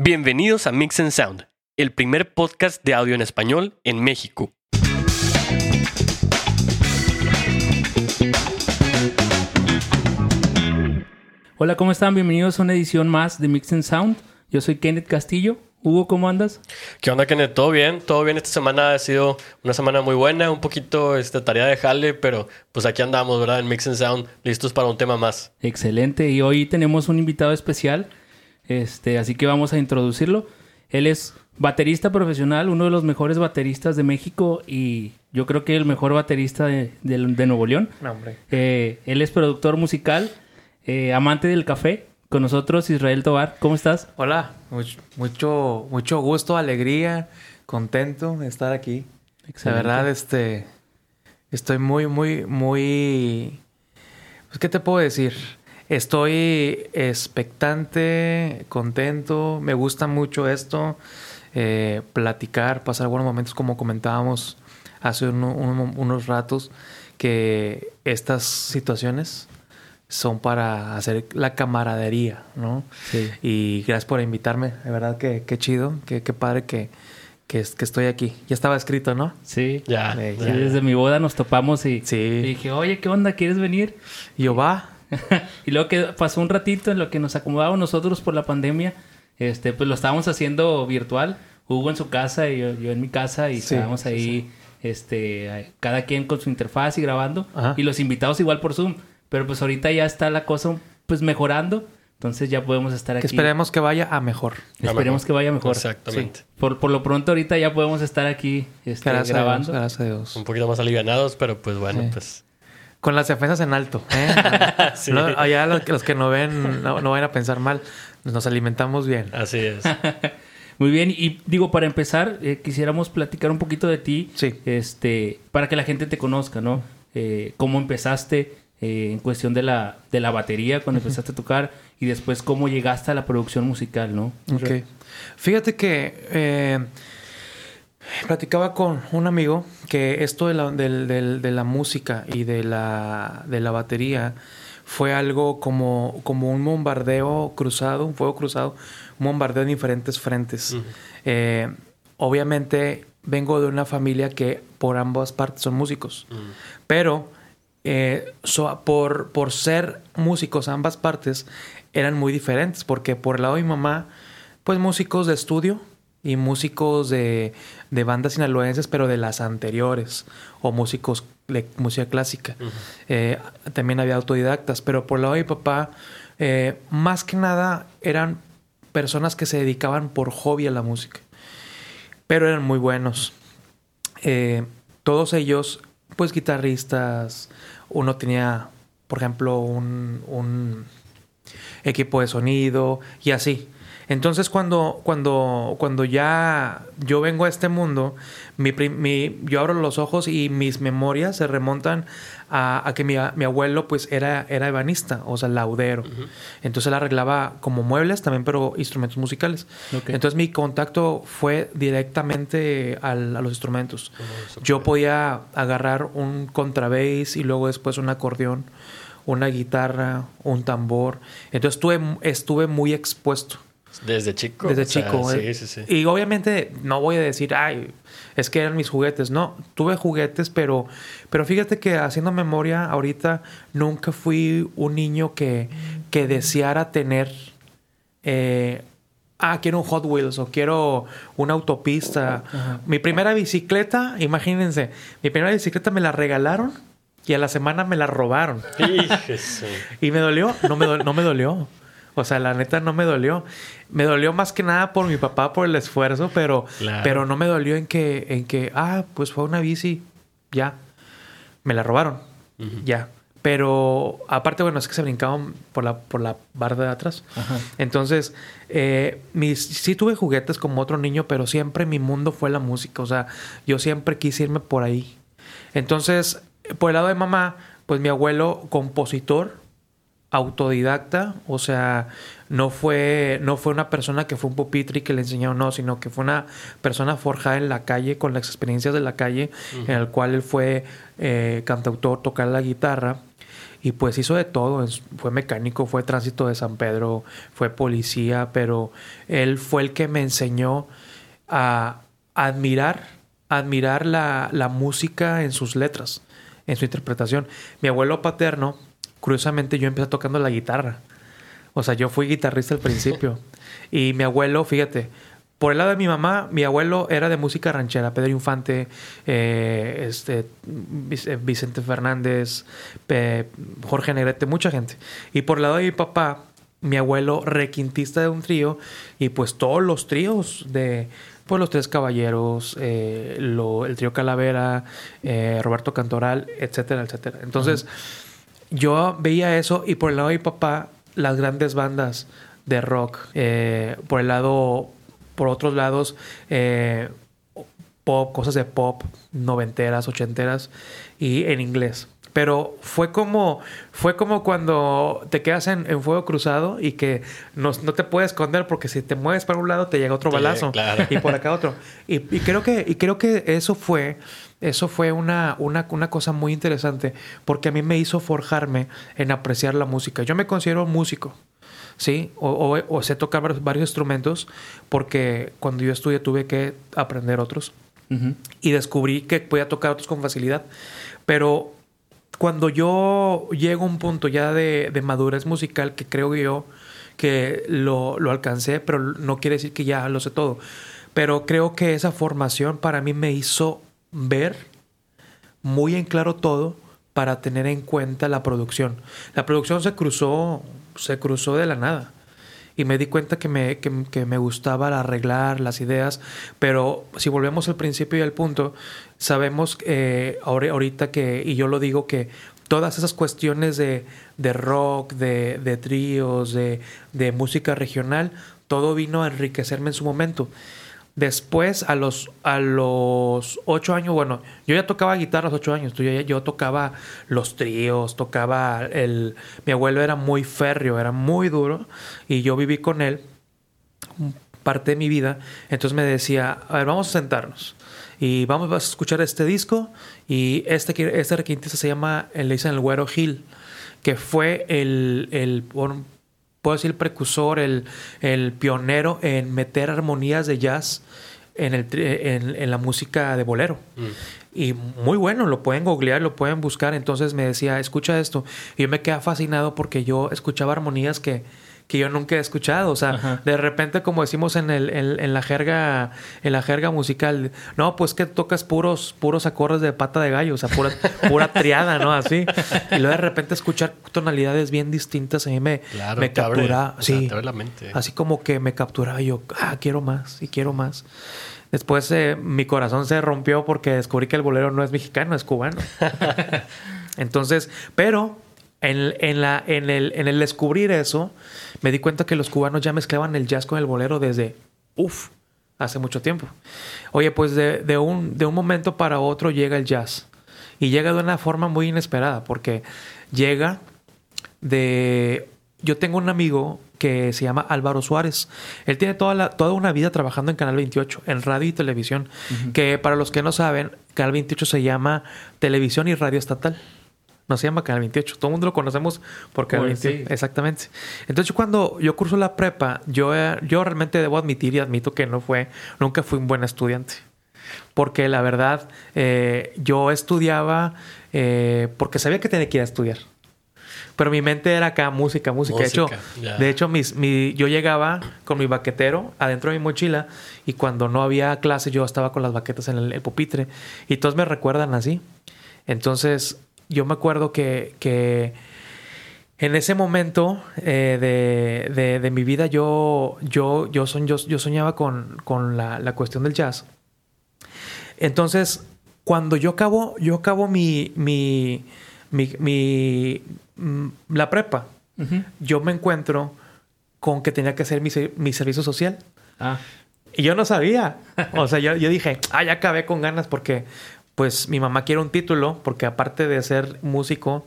Bienvenidos a Mix and Sound, el primer podcast de audio en español en México. Hola, ¿cómo están? Bienvenidos a una edición más de Mix and Sound. Yo soy Kenneth Castillo. Hugo, ¿cómo andas? ¿Qué onda, Kenneth? ¿Todo bien? Todo bien. Esta semana ha sido una semana muy buena, un poquito esta tarea de jale, pero pues aquí andamos, ¿verdad? En Mix and Sound, listos para un tema más. Excelente. Y hoy tenemos un invitado especial, este, así que vamos a introducirlo. Él es baterista profesional, uno de los mejores bateristas de México y yo creo que el mejor baterista de, de- de Nuevo León. No, hombre. Eh, él es productor musical, eh, amante del café. Con nosotros, Israel Tobar. ¿Cómo estás? Hola, mucho, mucho, mucho gusto, alegría, contento de estar aquí. La verdad, este, estoy muy, muy, muy, pues, ¿qué te puedo decir? Estoy expectante, contento, me gusta mucho esto, eh, platicar, pasar buenos momentos como comentábamos hace uno- uno- unos ratos, que estas situaciones son para hacer la camaradería, ¿no? Sí. Y gracias por invitarme, de verdad que qué chido, que qué padre que, que, que estoy aquí. Ya estaba escrito, ¿no? Sí. Ya, Sí, Sí, ya. desde mi boda nos topamos y, Sí. y dije, oye, ¿qué onda? ¿Quieres venir? Y yo va. y luego que pasó un ratito en lo que nos acomodamos nosotros por la pandemia, este, pues lo estábamos haciendo virtual. Hugo en su casa y yo, yo en mi casa y Sí, estábamos sí, ahí, este, eh, cada quien con su interfaz y grabando. Ajá. Y los invitados igual por Zoom. Pero pues ahorita ya está la cosa pues mejorando. Entonces ya podemos estar Que aquí. esperemos que vaya a mejor. Esperemos que vaya mejor. Exactamente. Sí. Por, por lo pronto ahorita ya podemos estar aquí este, Gracias a Dios, grabando. gracias a Dios. Un poquito más alivianados, pero pues bueno, Sí. pues... Con las defensas en alto. ¿eh? Sí. No, allá los, que- los que no ven, no, no vayan a pensar mal. Nos alimentamos bien. Así es. Muy bien, y digo, para empezar, eh, quisiéramos platicar un poquito de ti, Sí. este, para que la gente te conozca, ¿no? Eh, cómo empezaste eh, en cuestión de la, de la batería, cuando empezaste a tocar, y después cómo llegaste a la producción musical, ¿no? Ok. Fíjate que eh, platicaba con un amigo que esto de la, de la música y de la, de la batería fue algo como, como un bombardeo cruzado, un fuego cruzado, un bombardeo en diferentes frentes. Eh, obviamente vengo de una familia que por ambas partes son músicos, pero eh, so- por, por ser músicos ambas partes eran muy diferentes, porque por el lado de mi mamá, pues músicos de estudio y músicos de, de bandas sinaloenses, pero de las anteriores, o músicos de música clásica. Eh, también había autodidactas, pero por el lado de mi papá, eh, más que nada eran personas que se dedicaban por hobby a la música, pero eran muy buenos. Eh, todos ellos, pues guitarristas, uno tenía, por ejemplo, un, un equipo de sonido y así. Entonces cuando, cuando, cuando ya yo vengo a este mundo, mi, mi- yo abro los ojos y mis memorias se remontan a, a que mi, a- mi abuelo pues era, era ebanista, o sea, laudero. Entonces él arreglaba como muebles también, pero instrumentos musicales. Entonces mi contacto fue directamente al- a los instrumentos. Oh, Yo podía agarrar un contrabass y luego después un acordeón, una guitarra, un tambor. Entonces estuve, estuve muy expuesto Desde chico. desde o sea, chico. Sí, eh. sí, sí. Y obviamente no voy a decir, ay, es que eran mis juguetes. No, tuve juguetes, pero, pero fíjate que haciendo memoria ahorita nunca fui un niño que, que deseara tener... eh, Ah, quiero un Hot Wheels o quiero una autopista. Mi primera bicicleta, imagínense, mi primera bicicleta me la regalaron y a la semana me la robaron. ¿Y me dolió? No me, do- no me dolió. O sea, la neta no me dolió. Me dolió más que nada por mi papá, por el esfuerzo, pero, Claro. pero no me dolió en que, en que, ah, pues fue una bici, ya. Me la robaron, ya. Pero aparte, bueno, es que se brincaban por la, por la barda de atrás. Ajá. Entonces, eh, mis, sí tuve juguetes como otro niño, pero siempre mi mundo fue la música. O sea, yo siempre quise irme por ahí. Entonces, por el lado de mamá, pues mi abuelo, compositor, autodidacta, o sea, no fue, no fue una persona que fue un pupitre y que le enseñó, no, sino que fue una persona forjada en la calle, con las experiencias de la calle, en el cual él fue eh, cantautor, tocar la guitarra. y pues hizo de todo. Fue mecánico, fue tránsito de San Pedro, fue policía, pero él fue el que me enseñó a admirar, admirar la, la música en sus letras, en su interpretación. Mi abuelo paterno, curiosamente yo empecé tocando la guitarra. O sea, yo fui guitarrista al principio. y mi abuelo, fíjate, por el lado de mi mamá, mi abuelo era de música ranchera, Pedro Infante, eh, este, eh, Vicente Fernández, eh, Jorge Negrete, mucha gente. Y por el lado de mi papá, mi abuelo requintista de un trío, y pues todos los tríos de pues los tres caballeros, eh, lo- el trío Calavera, eh, Roberto Cantoral, etcétera, etcétera. Entonces, yo veía eso y por el lado de mi papá, las grandes bandas de rock, eh, por el lado, por otros lados, eh, pop, cosas de pop, noventeras, ochenteras y en inglés. Pero fue como, fue como cuando te quedas en, en fuego cruzado y que no, no te puedes esconder porque si te mueves para un lado te llega otro balazo claro. y por acá otro. Y, y creo que, y creo que eso fue, eso fue una, una, una cosa muy interesante porque a mí me hizo forjarme en apreciar la música. Yo me considero músico. Sí, o, o- o sé tocar varios, instrumentos porque cuando yo estudié tuve que aprender otros Ujú. y descubrí que podía tocar otros con facilidad. Pero cuando yo llego a un punto ya de, madurez musical que creo yo que lo, lo alcancé, pero no quiere decir que ya lo sé todo. Pero creo que esa formación para mí me hizo ver muy en claro todo para tener en cuenta la producción. La producción se cruzó, se cruzó de la nada. Y me di cuenta que me, que, que me gustaba arreglar las ideas, pero si volvemos al principio y al punto, sabemos eh, ahorita que, y yo lo digo, que todas esas cuestiones de, de rock, de, de tríos, de, de música regional, todo vino a enriquecerme en su momento. Después, a los, a los ocho años, bueno, yo ya tocaba guitarra a los ocho años. Yo, yo tocaba los tríos, tocaba el... Mi abuelo era muy férreo, era muy duro. Y yo viví con él parte de mi vida. Entonces me decía, a ver, vamos a sentarnos. Y vamos a escuchar este disco. Y este, este requintista se llama, eh, le dicen el Güero Gil, que fue el, el puedo decir, el precursor, el, el pionero en meter armonías de jazz en, el, en, en la música de bolero. Y muy bueno, lo pueden googlear, lo pueden buscar. Entonces me decía, escucha esto. Y yo me quedaba fascinado porque yo escuchaba armonías que, que yo nunca he escuchado. O sea, Ajá. de repente, como decimos en, el, en, en la jerga, en la jerga musical, no, pues que tocas puros, puros acordes de pata de gallo, o sea, pura, pura triada, ¿no? Así. Y luego de repente escuchar tonalidades bien distintas a mí me, Claro, me abre- o sea, sí. la mente. Así como que me capturaba y yo, ah, quiero más y quiero más. Después eh, mi corazón se rompió porque descubrí que el bolero no es mexicano, es cubano. Entonces, pero en, en la, en, el, en el descubrir eso, me di cuenta que los cubanos ya mezclaban el jazz con el bolero desde, uff, hace mucho tiempo. Oye, pues de, de un, de un momento para otro llega el jazz. Y llega de una forma muy inesperada, porque llega de... Yo tengo un amigo que se llama Álvaro Suárez. Él tiene toda, la, toda una vida trabajando en Canal 28, en radio y televisión. Que para los que no saben, Canal 28 se llama Televisión y Radio Estatal. No se llama Canal 28. Todo el mundo lo conocemos por Canal Pues, 28. sí. Exactamente. Entonces, cuando yo curso la prepa, yo, eh, yo realmente debo admitir y admito que no fue, nunca fui un buen estudiante. Porque la verdad, eh, yo estudiaba eh, porque sabía que tenía que ir a estudiar. Pero mi mente era acá música, música. de hecho, Música, de hecho mis, mi, yo llegaba con mi baquetero adentro de mi mochila y cuando no había clase yo estaba con las baquetas en el, el pupitre y todos me recuerdan así. Entonces yo me acuerdo que, que en ese momento eh, de, de- de mi vida yo, yo, yo, son, yo, yo soñaba con, con la, la cuestión del jazz. Entonces, cuando yo acabo, yo acabo mi, mi, mi, mi- mm, la prepa, yo me encuentro con que tenía que hacer mi, mi servicio social. Ah, Y yo no sabía. O sea, yo, yo dije, ah, ya acabé con ganas porque, pues, mi mamá quiere un título, porque aparte de ser músico,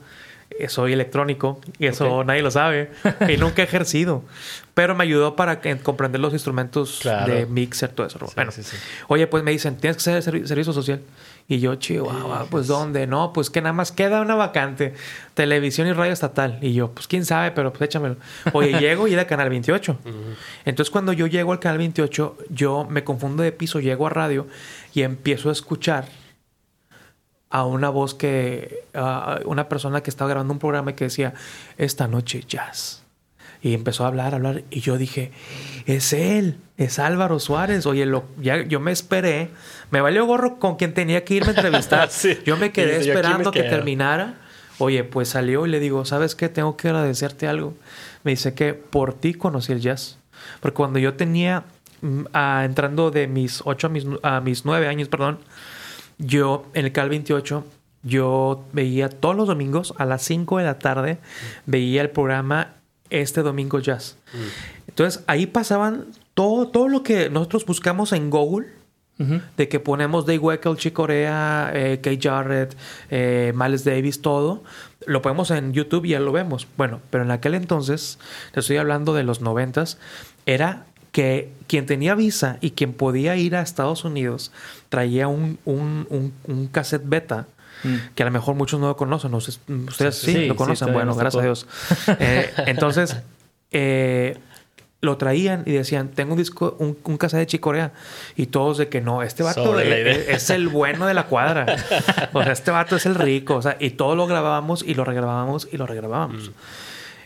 eh, soy electrónico y eso nadie lo sabe y nunca he ejercido. Pero me ayudó para comprender los instrumentos Claro. de mixer, todo eso. Sí, bueno, sí, sí. oye, pues me dicen, tienes que ser servi- servicio social. Y yo, chihuahua, pues ¿dónde? No, pues que nada más queda una vacante. Televisión y radio estatal. Y yo, pues quién sabe, pero pues échamelo. Oye, llego y era Canal 28. Entonces cuando yo llego al Canal 28, yo me confundo de piso, llego a radio y empiezo a escuchar a una voz que, a una persona que estaba grabando un programa y que decía, esta noche jazz. Y empezó a hablar, a hablar, y yo dije, es él, es Álvaro Suárez. Oye, lo, ya, yo me esperé, me valió gorro con quien tenía que irme a entrevistar. Sí. Yo me quedé yo me esperando que terminara. Oye, pues salió y le digo, ¿sabes qué? Tengo que agradecerte algo. Me dice que por ti conocí el jazz. Porque cuando yo tenía, mm, entrando de mis 8 a mis, a mis 9 años, perdón, yo en el Cal 28, yo veía todos los domingos a las 5 de la tarde, veía el programa Este Domingo Jazz. Entonces ahí pasaban todo, todo lo que nosotros buscamos en Google. De que ponemos Dave Weckl, Chick Corea, eh, Kate Jarrett, eh, Miles Davis, todo. Lo ponemos en YouTube y ya lo vemos. Bueno, pero en aquel entonces, te estoy hablando de los noventas, era que quien tenía visa y quien podía ir a Estados Unidos traía un, un, un, un cassette beta. Mm. Que a lo mejor muchos no lo conocen. ¿no? Ustedes sí, Sí, sí, lo sí, conocen. todavía bueno, gracias a. Dios. Eh, entonces, eh, lo traían y decían, tengo un disco, un, un cassette de Chicorea. Y todos de que no, este vato es, idea. es el bueno de la cuadra. o sea, este vato es el rico. O sea, y todo lo grabábamos y lo regrabábamos y lo regrabábamos. Mm.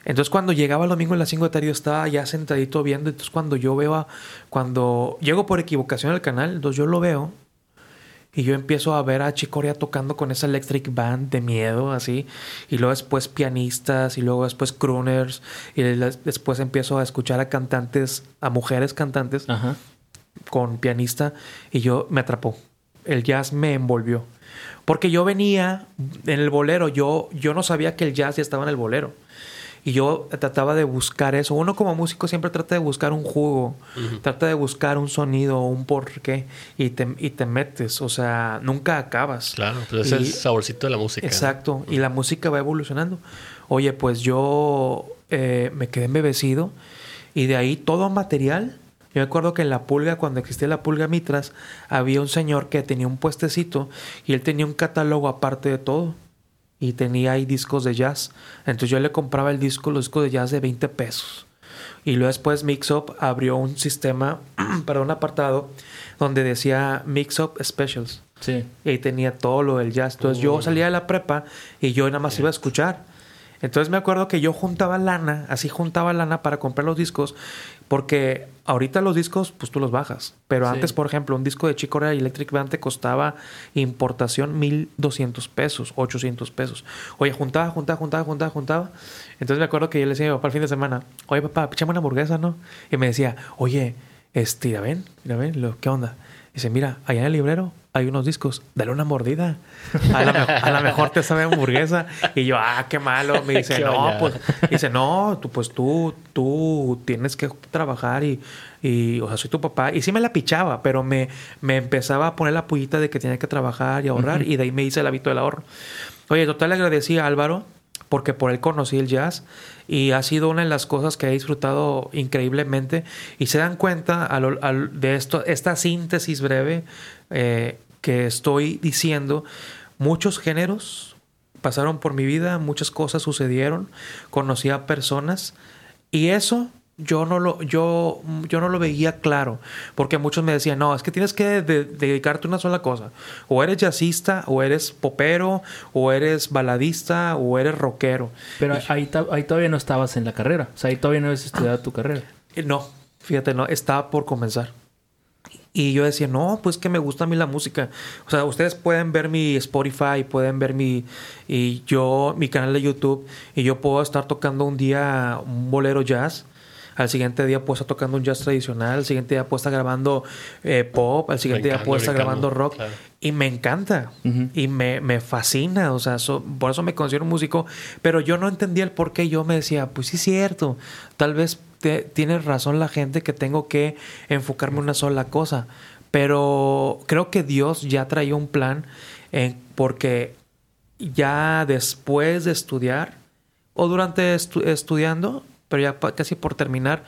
Entonces cuando llegaba el domingo a las 5 de la tarde yo estaba ya sentadito viendo. Entonces cuando yo veo, a- cuando llego por equivocación al canal, entonces yo lo veo y yo empiezo a ver a Chicorea tocando con esa electric band de miedo, así. Y luego después pianistas, y luego después crooners. Y después empiezo a escuchar a cantantes, a mujeres cantantes Ajá. con pianista. Y yo me atrapó. El jazz me envolvió. Porque yo venía en el bolero. Yo, yo no sabía que el jazz ya estaba en el bolero. Y yo trataba de buscar eso. Uno como músico siempre trata de buscar un jugo. Trata de buscar un sonido, un porqué. Y te, y te metes. O sea, nunca acabas. Claro, pues es el saborcito de la música. ¿no? Exacto. Y la música va evolucionando. Oye, pues yo eh, me quedé embebecido. Y de ahí todo material. Yo me acuerdo que en la pulga, cuando existía la pulga Mitras, había un señor que tenía un puestecito y él tenía un catálogo aparte de todo. Y tenía ahí discos de jazz. Entonces yo le compraba el disco, los discos de jazz de 20 pesos. Y luego después Mixup abrió un sistema, para un apartado, donde decía Mixup Specials. Sí. Y ahí tenía todo lo del jazz. Entonces yo salía de la prepa y yo nada más iba a escuchar. Entonces me acuerdo que yo juntaba lana, así juntaba lana para comprar los discos, porque ahorita los discos, pues tú los bajas. Pero Sí. antes, por ejemplo, un disco de Chicorea Electric Band te costaba importación 1200 pesos, 800 pesos. Oye, juntaba, juntaba, juntaba, juntaba, juntaba. Entonces me acuerdo que yo le decía a mi papá el fin de semana, oye papá, pichame una hamburguesa, ¿no? Y me decía, oye, este, mira, ven, mira, ven, ¿qué onda? Dice, mira, allá en el librero hay unos discos, dale una mordida. A la, me- a la mejor te sabe hamburguesa. Y yo, ah, qué malo. Me dice, no, pues, dice, no, tú, pues tú, tú tienes que trabajar y, y, o sea, soy tu papá. Y sí me la pichaba, pero me, me empezaba a poner la pullita de que tenía que trabajar y ahorrar. Y de ahí me hice el hábito del ahorro. Oye, total, le agradecí a Álvaro porque por él conocí el jazz y ha sido una de las cosas que he disfrutado increíblemente y se dan cuenta al- de esto esta síntesis breve eh, que estoy diciendo muchos géneros pasaron por mi vida muchas cosas sucedieron conocí a personas y eso yo no lo yo yo no lo veía claro porque muchos me decían no es que tienes que de- dedicarte a una sola cosa o eres jazzista o eres popero o eres baladista o eres rockero Pero ahí, ahí todavía no estabas en la carrera. O sea, ahí todavía no habías estudiado tu carrera. Eh, No, fíjate, no, estaba por comenzar. Y yo decía, no, pues que me gusta a mí la música. O sea, ustedes pueden ver mi Spotify, pueden ver mi, y yo, mi canal de YouTube, y yo puedo estar tocando un día un bolero jazz. Al siguiente día puedo estar tocando un jazz tradicional. Al siguiente día puedo estar grabando eh, pop. Al siguiente día Brincando, puedo estar grabando rock. claro. Y me encanta. Ujú. Y me, me fascina. O sea, so- por eso me considero un músico. Pero yo no entendía el por qué. Yo me decía, pues sí es cierto. Tal vez te- tiene razón la gente que tengo que enfocarme en una sola cosa. Pero creo que Dios ya traía un plan. en- porque ya después de estudiar o durante estudiando, pero ya casi por terminar,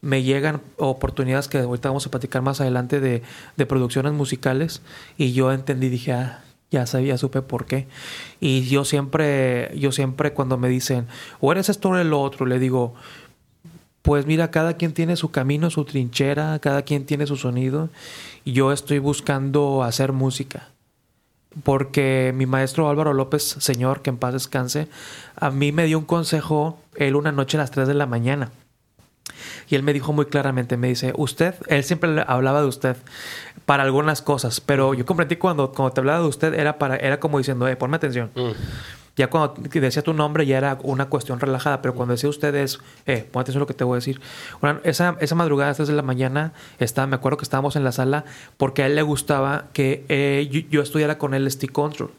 me llegan oportunidades que ahorita vamos a platicar más adelante de, producciones musicales y yo entendí, dije, ah, ya sabía, supe por qué. Y yo siempre, yo siempre cuando me dicen, o eres esto o el otro, le digo, pues mira, cada quien tiene su camino, su trinchera, cada quien tiene su sonido. Y yo estoy buscando hacer música. Porque mi maestro Álvaro López, señor, que en paz descanse, a mí me dio un consejo él una noche a las 3 de la mañana. Y él me dijo muy claramente, me dice, usted, él siempre hablaba de usted para algunas cosas, pero yo comprendí cuando, cuando te hablaba de usted era para era como diciendo, eh, ponme atención. Mm. Ya cuando decía tu nombre ya era una cuestión relajada, pero cuando decía usted es, eh, ponme atención a lo que te voy a decir. esa, esa madrugada, desde la mañana, estaba, me acuerdo que estábamos en la sala porque a él le gustaba que eh, yo, estudiara con él stick control.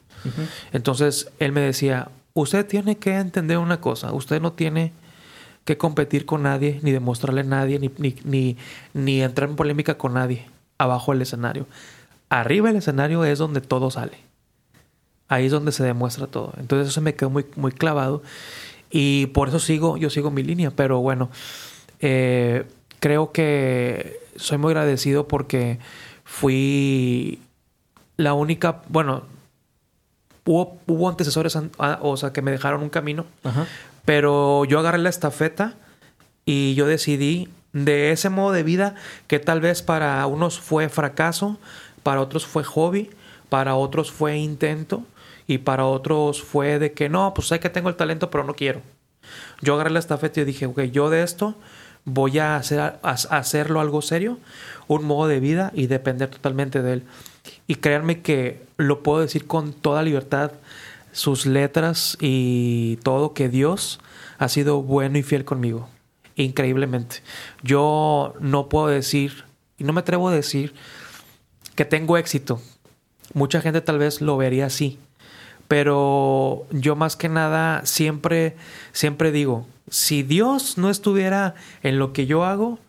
Entonces él me decía, usted tiene que entender una cosa, usted no tiene que competir con nadie, ni demostrarle a nadie, ni, ni, ni, entrar en polémica con nadie abajo del escenario. Arriba del escenario es donde todo sale. Ahí es donde se demuestra todo. Entonces eso se me quedó muy, muy clavado. Y por eso sigo, yo sigo mi línea. Pero bueno, eh, creo que soy muy agradecido porque fui la única, bueno, hubo, hubo antecesores, o sea, que me dejaron un camino, Ajá. Pero yo agarré la estafeta y yo decidí de ese modo de vida que tal vez para unos fue fracaso, para otros fue hobby, para otros fue intento y para otros fue de que no, pues sé que tengo el talento pero no quiero. Yo agarré la estafeta y dije, ok, yo de esto voy a, hacer, a hacerlo algo serio, un modo de vida y depender totalmente de él. Y créanme que lo puedo decir con toda libertad sus letras y todo, que Dios ha sido bueno y fiel conmigo. Increíblemente. Yo no puedo decir, y no me atrevo a decir, que tengo éxito. Mucha gente tal vez lo vería así. Pero yo más que nada siempre, siempre digo, si Dios no estuviera en lo que yo hago,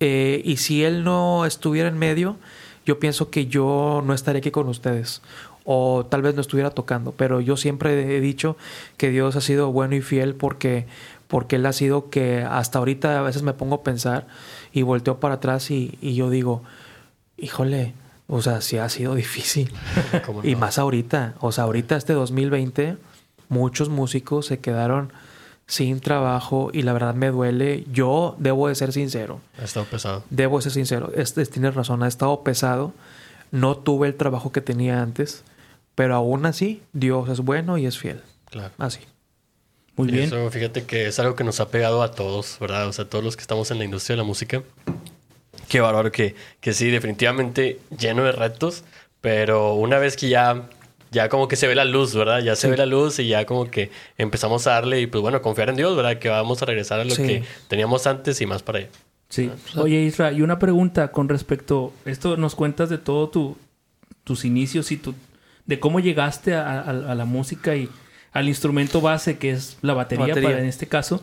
eh, y si Él no estuviera en medio, yo pienso que yo no estaría aquí con ustedes. O tal vez no estuviera tocando, pero yo siempre he dicho que Dios ha sido bueno y fiel porque porque él ha sido que hasta ahorita a veces me pongo a pensar y volteo para atrás y, yo digo, híjole, o sea, sí ha sido difícil. Y más ahorita, o sea, ahorita este 2020, muchos músicos se quedaron sin trabajo y la verdad me duele. Yo debo de ser sincero. Ha estado pesado. Debo de ser sincero. Este, tienes razón, ha estado pesado. No tuve el trabajo que tenía antes. Pero aún así, Dios es bueno y es fiel. Claro. Así. Muy bien. Eso, fíjate que es algo que nos ha pegado a todos, ¿verdad? O sea, todos los que estamos en la industria de la música. Qué bárbaro que, que sí, definitivamente lleno de retos, pero una vez que ya, ya como que se ve la luz, ¿verdad? Ya se ve la luz y ya como que empezamos a darle y pues bueno, confiar en Dios, ¿verdad? Que vamos a regresar a lo que teníamos antes y más para allá. Sí. Oye, Isra, y una pregunta con respecto, esto nos cuentas de todo tu, tus inicios y tu, de cómo llegaste a, la música y al instrumento base que es la batería, Para, en este caso,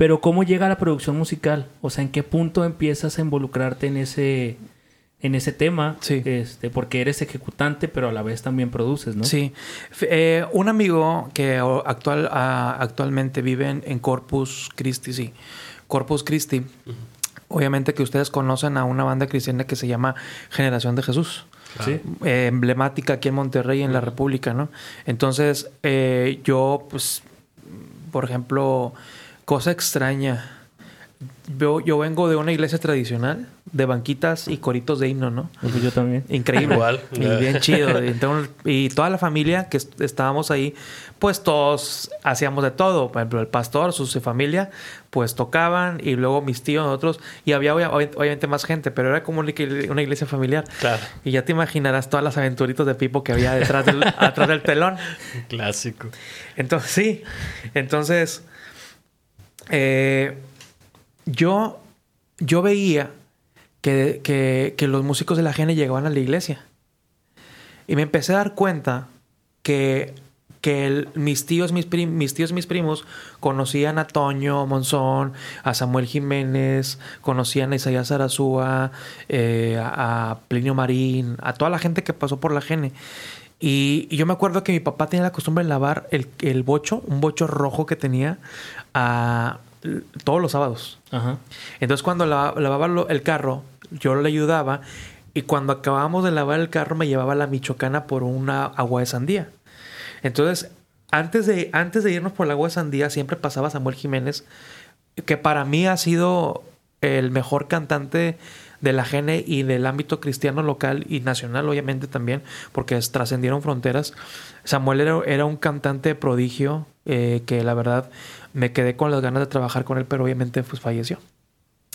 pero cómo llega a la producción musical, o sea, en qué punto empiezas a involucrarte en ese en ese tema, sí. este, porque eres ejecutante, pero a la vez también produces, ¿no? Sí. Eh, un amigo que actual, actualmente vive en, Corpus Christi, sí. Corpus Christi. Obviamente que ustedes conocen a una banda cristiana que se llama Generación de Jesús. Eh, emblemática aquí en Monterrey, en la República, ¿no? Entonces, eh, yo, pues, por ejemplo, cosa extraña. Yo, yo vengo de una iglesia tradicional, de banquitas y coritos de himno, ¿no? Yo también. Increíble. Igual. Y bien chido. y toda la familia que estábamos ahí, pues todos hacíamos de todo. Por ejemplo, el pastor, su, familia, pues tocaban y luego mis tíos, nosotros. Y había obviamente más gente, pero era como una iglesia familiar. Claro. Y ya te imaginarás todas las aventuritas de Pipo que había detrás del, atrás del telón. Clásico. Entonces, sí. Entonces, eh, yo, yo veía que, los músicos de la GN llegaban a la iglesia. Y me empecé a dar cuenta que, que mis, tíos, mis, mis tíos, mis primos conocían a Toño Monzón, a Samuel Jiménez, conocían a Isaías Arazúa, eh, a, Plinio Marín, a toda la gente que pasó por la GN. Y, yo me acuerdo que mi papá tenía la costumbre de lavar el, el bocho, un bocho rojo que tenía a, todos los sábados. Entonces cuando lavaba el carro, yo le ayudaba y cuando acabábamos de lavar el carro me llevaba a la Michoacana por una agua de sandía. Entonces, antes de, antes de irnos por el agua de sandía, siempre pasaba Samuel Jiménez, que para mí ha sido el mejor cantante de la gene y del ámbito cristiano local y nacional, obviamente también, porque trascendieron fronteras. Samuel era, un cantante prodigio eh, que la verdad me quedé con las ganas de trabajar con él, pero obviamente pues falleció.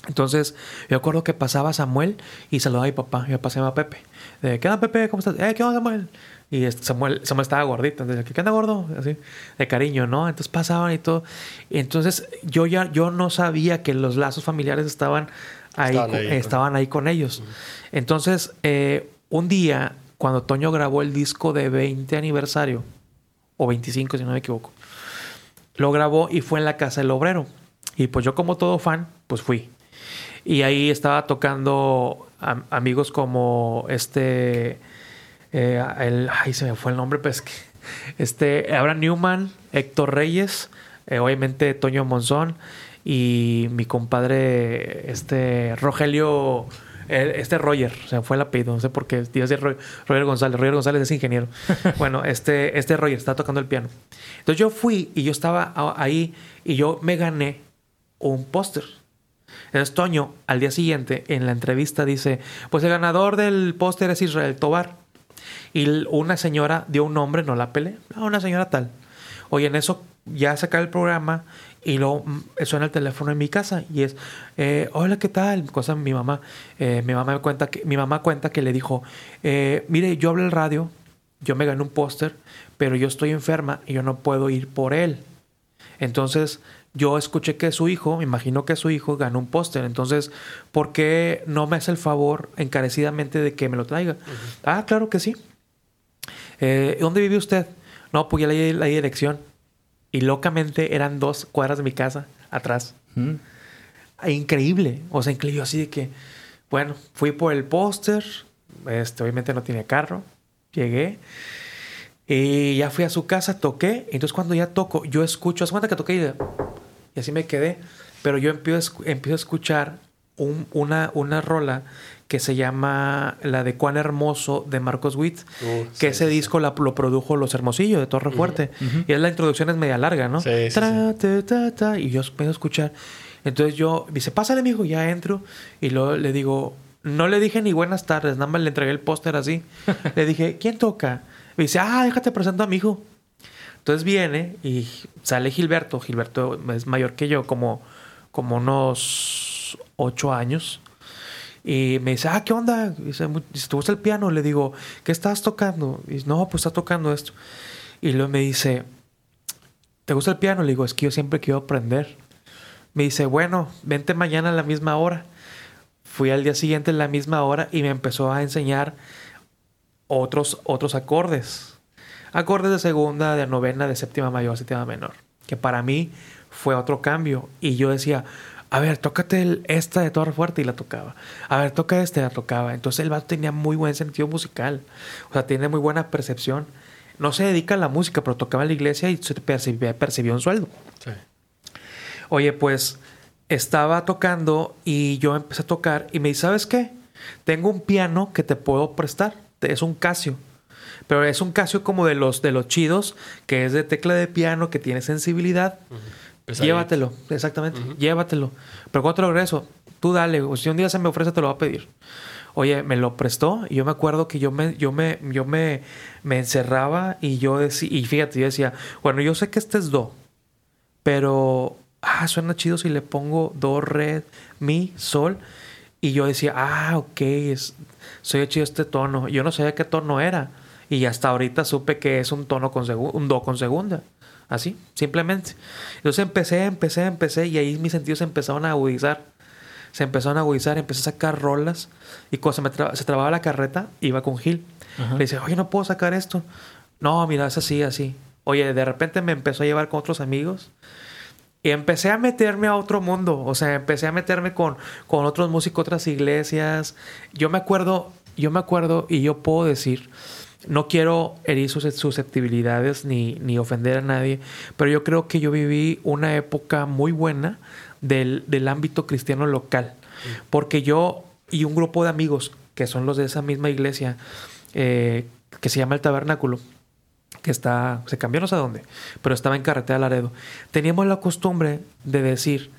Entonces, yo acuerdo que pasaba Samuel y saludaba a mi papá. Mi papá se llama Pepe. De, ¿Qué onda, Pepe? ¿Cómo estás? Eh, ¿Qué onda, Samuel? Y este, Samuel, Samuel estaba gordito. Entonces, ¿qué onda, gordo? Así, de cariño, ¿no? Entonces pasaban y todo. Entonces, yo ya yo no sabía que los lazos familiares estaban ahí, estaban ahí, con... ellos. Entonces, eh, un día, cuando Toño grabó el disco de 20 aniversario, o 25, si no me equivoco, lo grabó y fue en la casa del obrero. Y pues yo como todo fan, pues fui. Y ahí estaba tocando amigos como este, eh, el, ay, se me fue el nombre, pues que, este, Abraham Newman, Héctor Reyes, eh, obviamente Toño Monzón y mi compadre, este, Rogelio, este Roger, o sea, fue el apellido, no sé por qué, decir Roger, González, Roger González es ingeniero. bueno, este, este Roger está tocando el piano. Entonces yo fui y yo estaba ahí y yo me gané un póster entonces Toño, al día siguiente, en la entrevista dice, pues el ganador del póster es Israel Tobar. Y una señora dio un nombre, no la pele, no, una señora tal. Oye, en eso ya saca el programa y luego mm, suena el teléfono en mi casa y es, eh, hola, ¿qué tal? Cosa mi mamá, eh, mi mamá me cuenta que, mi mamá cuenta que le dijo, eh, mire, yo hablo el radio, yo me gané un póster, pero yo estoy enferma y yo no puedo ir por él. Entonces, yo escuché que su hijo, me imagino que su hijo ganó un póster, entonces, ¿por qué no me hace el favor encarecidamente de que me lo traiga? Ah, claro que sí. Eh, ¿Dónde vive usted? No, pues ya leí la dirección. Y locamente eran dos cuadras de mi casa atrás. Increíble. O sea, increíble así de que, bueno, fui por el póster. Este, obviamente no tiene carro. Llegué. Y ya fui a su casa, toqué. Entonces cuando ya toco, yo escucho, ¿hace cuenta que toqué? Y así me quedé. Pero yo empiezo, empiezo a escuchar una, una rola que se llama la de Cuán Hermoso de Marcos Witt, uh, que ese disco lo produjo Los Hermosillos de Torre Fuerte. Y es la introducción es media larga, ¿no? y yo empiezo a escuchar. Entonces yo, dice, pásale, amigo, ya entro. Y luego le digo, no le dije ni buenas tardes, nada más le entregué el póster así. le dije, ¿quién toca? Me dice, ah, déjate presento a mi hijo. Entonces viene y sale Gilberto. Gilberto es mayor que yo, como, como unos ocho años. Y me dice, ah, ¿qué onda? Dice, ¿te gusta el piano? Le digo, ¿qué estás tocando? Y dice, no, pues está tocando esto. Y luego me dice, ¿te gusta el piano? Le digo, es que yo siempre quiero aprender. Me dice, bueno, vente mañana a la misma hora. Fui al día siguiente a la misma hora y me empezó a enseñar otros, otros acordes acordes de segunda, de novena, de séptima mayor, séptima menor. Que para mí fue otro cambio. Y yo decía, a ver, tócate esta de Torre Fuerte y la tocaba. A ver, toca esta y la tocaba. Entonces el vato tenía muy buen sentido musical. O sea, tiene muy buena percepción. No se dedica a la música, pero tocaba en la iglesia y se percibía, percibió un sueldo. Sí. Oye, pues estaba tocando y yo empecé a tocar y me dice, ¿sabes qué? Tengo un piano que te puedo prestar. Es un Casio. Pero es un Casio como de los, de los chidos, que es de tecla de piano, que tiene sensibilidad. Llévatelo, exactamente, llévatelo. Pero cuando te lo regreso, tú dale, o si un día se me ofrece, te lo va a pedir. Oye, me lo prestó y yo me acuerdo que yo me, yo me, yo me, me encerraba y yo decía, y fíjate, yo decía, bueno, yo sé que este es do, pero ah, suena chido si le pongo do, re, mi, sol. Y yo decía, ah, ok, es, soy chido este tono. Yo no sabía qué tono era. Y hasta ahorita supe que es un tono con un do con segunda. Así, simplemente. Entonces empecé, empecé, empecé y ahí mis sentidos se empezaron a agudizar. Se empezaron a agudizar, empecé a sacar rolas y cuando se, me se trababa la carreta, iba con Gil. Le dice, oye, no puedo sacar esto. No, mira, es así, así. Oye, de repente me empezó a llevar con otros amigos y empecé a meterme a otro mundo. O sea, empecé a meterme con, con otros músicos, otras iglesias. Yo me acuerdo, yo me acuerdo y yo puedo decir no quiero herir sus susceptibilidades ni, ni ofender a nadie, pero yo creo que yo viví una época muy buena del, del ámbito cristiano local. Porque yo y un grupo de amigos que son los de esa misma iglesia, eh, que se llama el Tabernáculo, que está, se cambió no sé dónde, pero estaba en Carretera Laredo. Teníamos la costumbre de decir,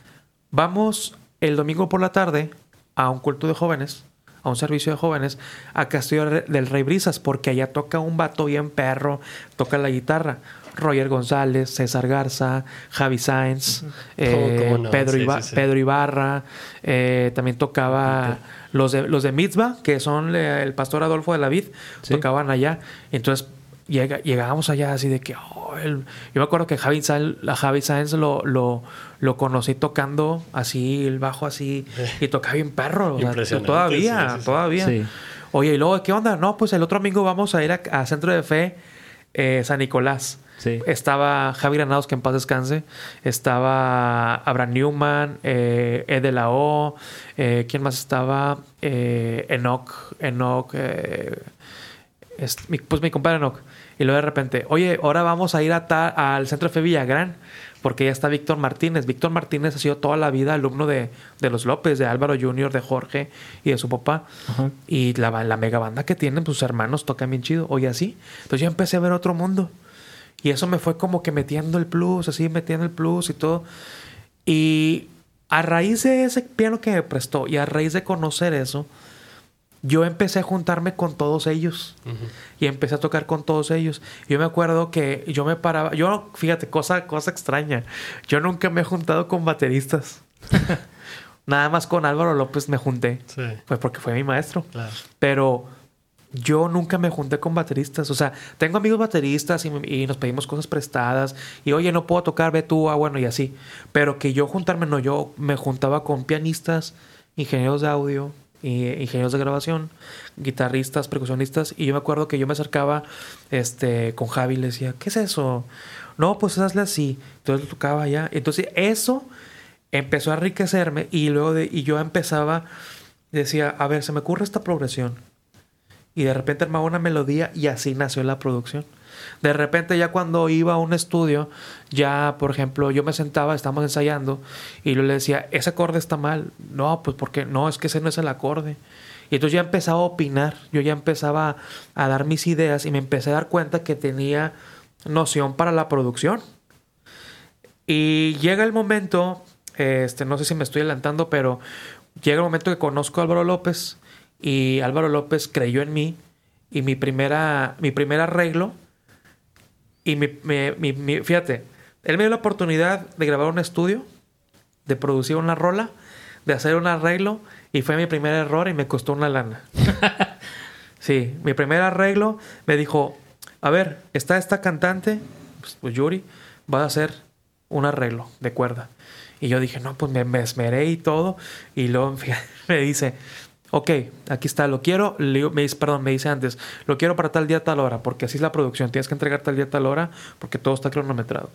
vamos el domingo por la tarde a un culto de jóvenes, a un servicio de jóvenes, a Castillo del Rey Brisas, porque allá toca un vato bien perro, toca la guitarra. Roger González, César Garza, Javi Sáenz, eh, Pedro, Ibarra, eh, también tocaba los de, los de Mitzvah, que son el pastor Adolfo de la Vid, tocaban allá. Entonces llegábamos allá así de que, oh, yo me acuerdo que Javi Sáenz, Javi Sáenz lo, lo, lo, conocí tocando así, el bajo así, y tocaba bien perro. todavía, todavía. Oye, y luego, ¿qué onda? No, pues el otro domingo vamos a ir a, Centro de Fe eh, San Nicolás. Estaba Javi Granados, que en paz descanse. Estaba Abraham Newman, eh, Ed de la O. Eh, ¿Quién más estaba? Eh, Enoch. Enoch. Pues mi compadre Enoch. Y luego de repente, oye, ahora vamos a ir a al centro de fe Villagrán, porque ya está Víctor Martínez. Víctor Martínez ha sido toda la vida alumno de, los López, de Álvaro Junior, de Jorge y de su papá. Y la, la mega banda que tienen, sus hermanos tocan bien chido. Oye, así. Entonces yo empecé a ver otro mundo. Y eso me fue como que metiendo el plus, así metiendo el plus y todo. Y a raíz de ese piano que me prestó y a raíz de conocer eso, yo empecé a juntarme con todos ellos y empecé a tocar con todos ellos. Yo me acuerdo que yo me paraba, yo fíjate, cosa, cosa extraña, yo nunca me he juntado con bateristas. Nada más con Álvaro López me junté. Pues porque fue mi maestro. Pero yo nunca me junté con bateristas. O sea, tengo amigos bateristas y, nos pedimos cosas prestadas. Y oye, no puedo tocar, ve tú, ah, bueno, y así. Pero que yo juntarme, no, yo me juntaba con pianistas, ingenieros de audio, ingenieros de grabación, guitarristas, percusionistas. Y yo me acuerdo que yo me acercaba este, con Javi y le decía, ¿qué es eso? No, pues hazle así. Entonces tocaba ya. Entonces eso empezó a enriquecerme y luego de, y yo empezaba, decía, a ver, se me ocurre esta progresión y de repente armaba una melodía y así nació la producción. De repente ya cuando iba a un estudio, ya por ejemplo yo me sentaba, estábamos ensayando y yo le decía, ese acorde está mal. No, pues porque no, es que ese no es el acorde. Y entonces ya empezaba a opinar, yo ya empezaba a dar mis ideas y me empecé a dar cuenta que tenía noción para la producción. Y llega el momento, este, no sé si me estoy adelantando, pero llega el momento que conozco a Álvaro López y Álvaro López creyó en mí y mi primera mi primer arreglo y mi, mi, fíjate él me dio la oportunidad de grabar un estudio de producir una rola de hacer un arreglo y fue mi primer error y me costó una lana. Sí mi primer arreglo me dijo a ver está esta cantante pues, pues Yuri va a hacer un arreglo de cuerda y yo dije no pues me, me esmeré y todo y luego me dice ok, aquí está, lo quiero, me dice, perdón, me dice antes, lo quiero para tal día, tal hora, porque así es la producción, tienes que entregar tal día, tal hora, porque todo está cronometrado.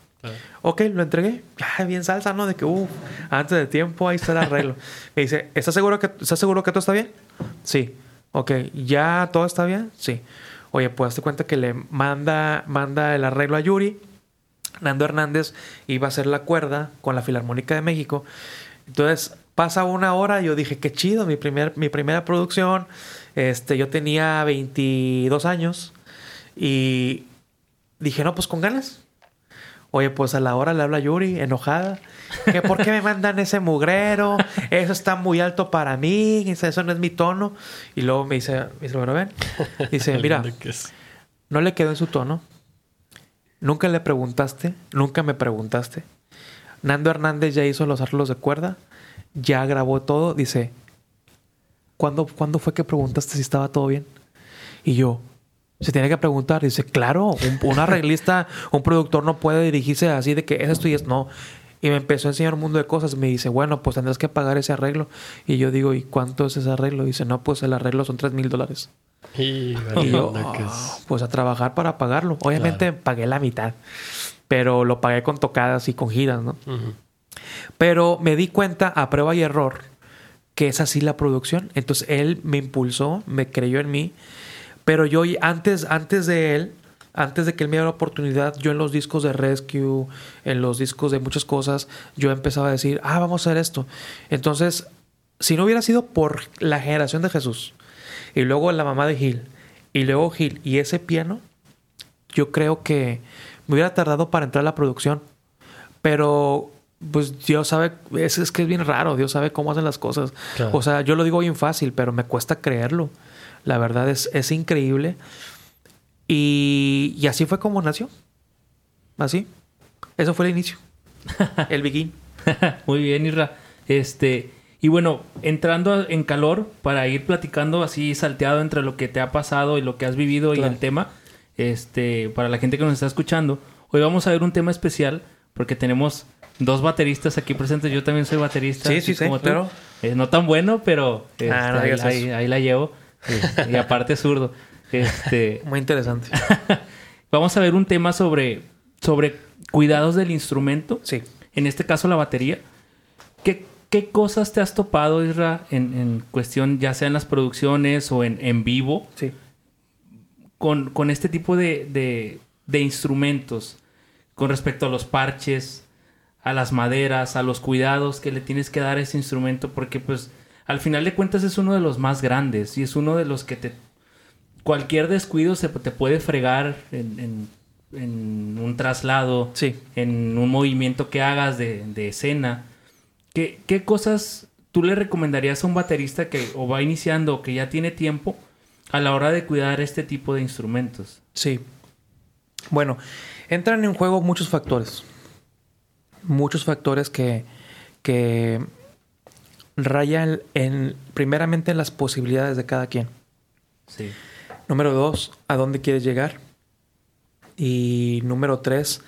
Ok, lo entregué, ya, bien salsa, ¿no? De que, uff, antes de tiempo, ahí está el arreglo. me dice, ¿estás seguro, que, ¿estás seguro que todo está bien? Sí. Ok, ¿ya todo está bien? Sí. Oye, pues te cuenta que le manda, manda el arreglo a Yuri. Nando Hernández iba a hacer la cuerda con la Filarmónica de México. Entonces, Pasa una hora y yo dije, qué chido, mi, primer, mi primera producción. Este, yo tenía 22 años y dije, no, pues con ganas. Oye, pues a la hora le habla Yuri, enojada. Que por qué me mandan ese mugrero, eso está muy alto para mí, eso no es mi tono. Y luego me dice, me dice, bueno, ven. Dice, mira, no le quedó en su tono. Nunca le preguntaste, nunca me preguntaste. Nando Hernández ya hizo los arreglos de cuerda ya grabó todo, dice, ¿cuándo, ¿cuándo fue que preguntaste si estaba todo bien? Y yo, se tiene que preguntar. Dice, claro, un, arreglista, un productor no puede dirigirse así de que es esto y es no. Y me empezó a enseñar un mundo de cosas. Me dice, bueno, pues tendrás que pagar ese arreglo. Y yo digo, ¿y cuánto es ese arreglo? Dice, no, pues el arreglo son tres mil dólares. Y, yo, ah, pues a trabajar para pagarlo. Obviamente pagué la mitad, pero lo pagué con tocadas y con giras, ¿no? Pero me di cuenta a prueba y error que es así la producción. Entonces él me impulsó, me creyó en mí. Pero yo antes, antes de él, antes de que él me diera la oportunidad, yo en los discos de Rescue, en los discos de muchas cosas, yo empezaba a decir, ah, vamos a hacer esto. Entonces, si no hubiera sido por la generación de Jesús, y luego la mamá de Gil, y luego Gil, y ese piano, yo creo que me hubiera tardado para entrar a la producción. Pero, pues Dios sabe, es, es que es bien raro, Dios sabe cómo hacen las cosas. O sea, yo lo digo bien fácil, pero me cuesta creerlo. La verdad es, es increíble. Y, y así fue como nació. Así. Eso fue el inicio. el begin. Muy bien, Isra. Este, y bueno, entrando en calor para ir platicando así salteado entre lo que te ha pasado y lo que has vivido y el tema, este, para la gente que nos está escuchando, hoy vamos a ver un tema especial porque tenemos dos bateristas aquí presentes. Yo también soy baterista. Sí, sí, sí, claro. Eh, no tan bueno, pero ah, este, ahí, la llevo. y aparte zurdo. Este, Muy interesante. vamos a ver un tema sobre, sobre cuidados del instrumento. Sí. En este caso, la batería. ¿Qué, qué cosas te has topado, Isra, en, en, cuestión, ya sea en las producciones o en, en vivo? Sí. Con, con este tipo de, de, de instrumentos, con respecto a los parches, a las maderas, a los cuidados que le tienes que dar a ese instrumento, porque pues al final de cuentas es uno de los más grandes y es uno de los que te cualquier descuido se te puede fregar en, un traslado, sí. en un movimiento que hagas de, escena. ¿Qué, ¿Qué, cosas tú le recomendarías a un baterista que o va iniciando o que ya tiene tiempo a la hora de cuidar este tipo de instrumentos? Sí. Bueno, entran en juego muchos factores. Muchos factores que, que rayan en, primeramente en las posibilidades de cada quien. Sí. Número dos, ¿a dónde quieres llegar? Y número tres,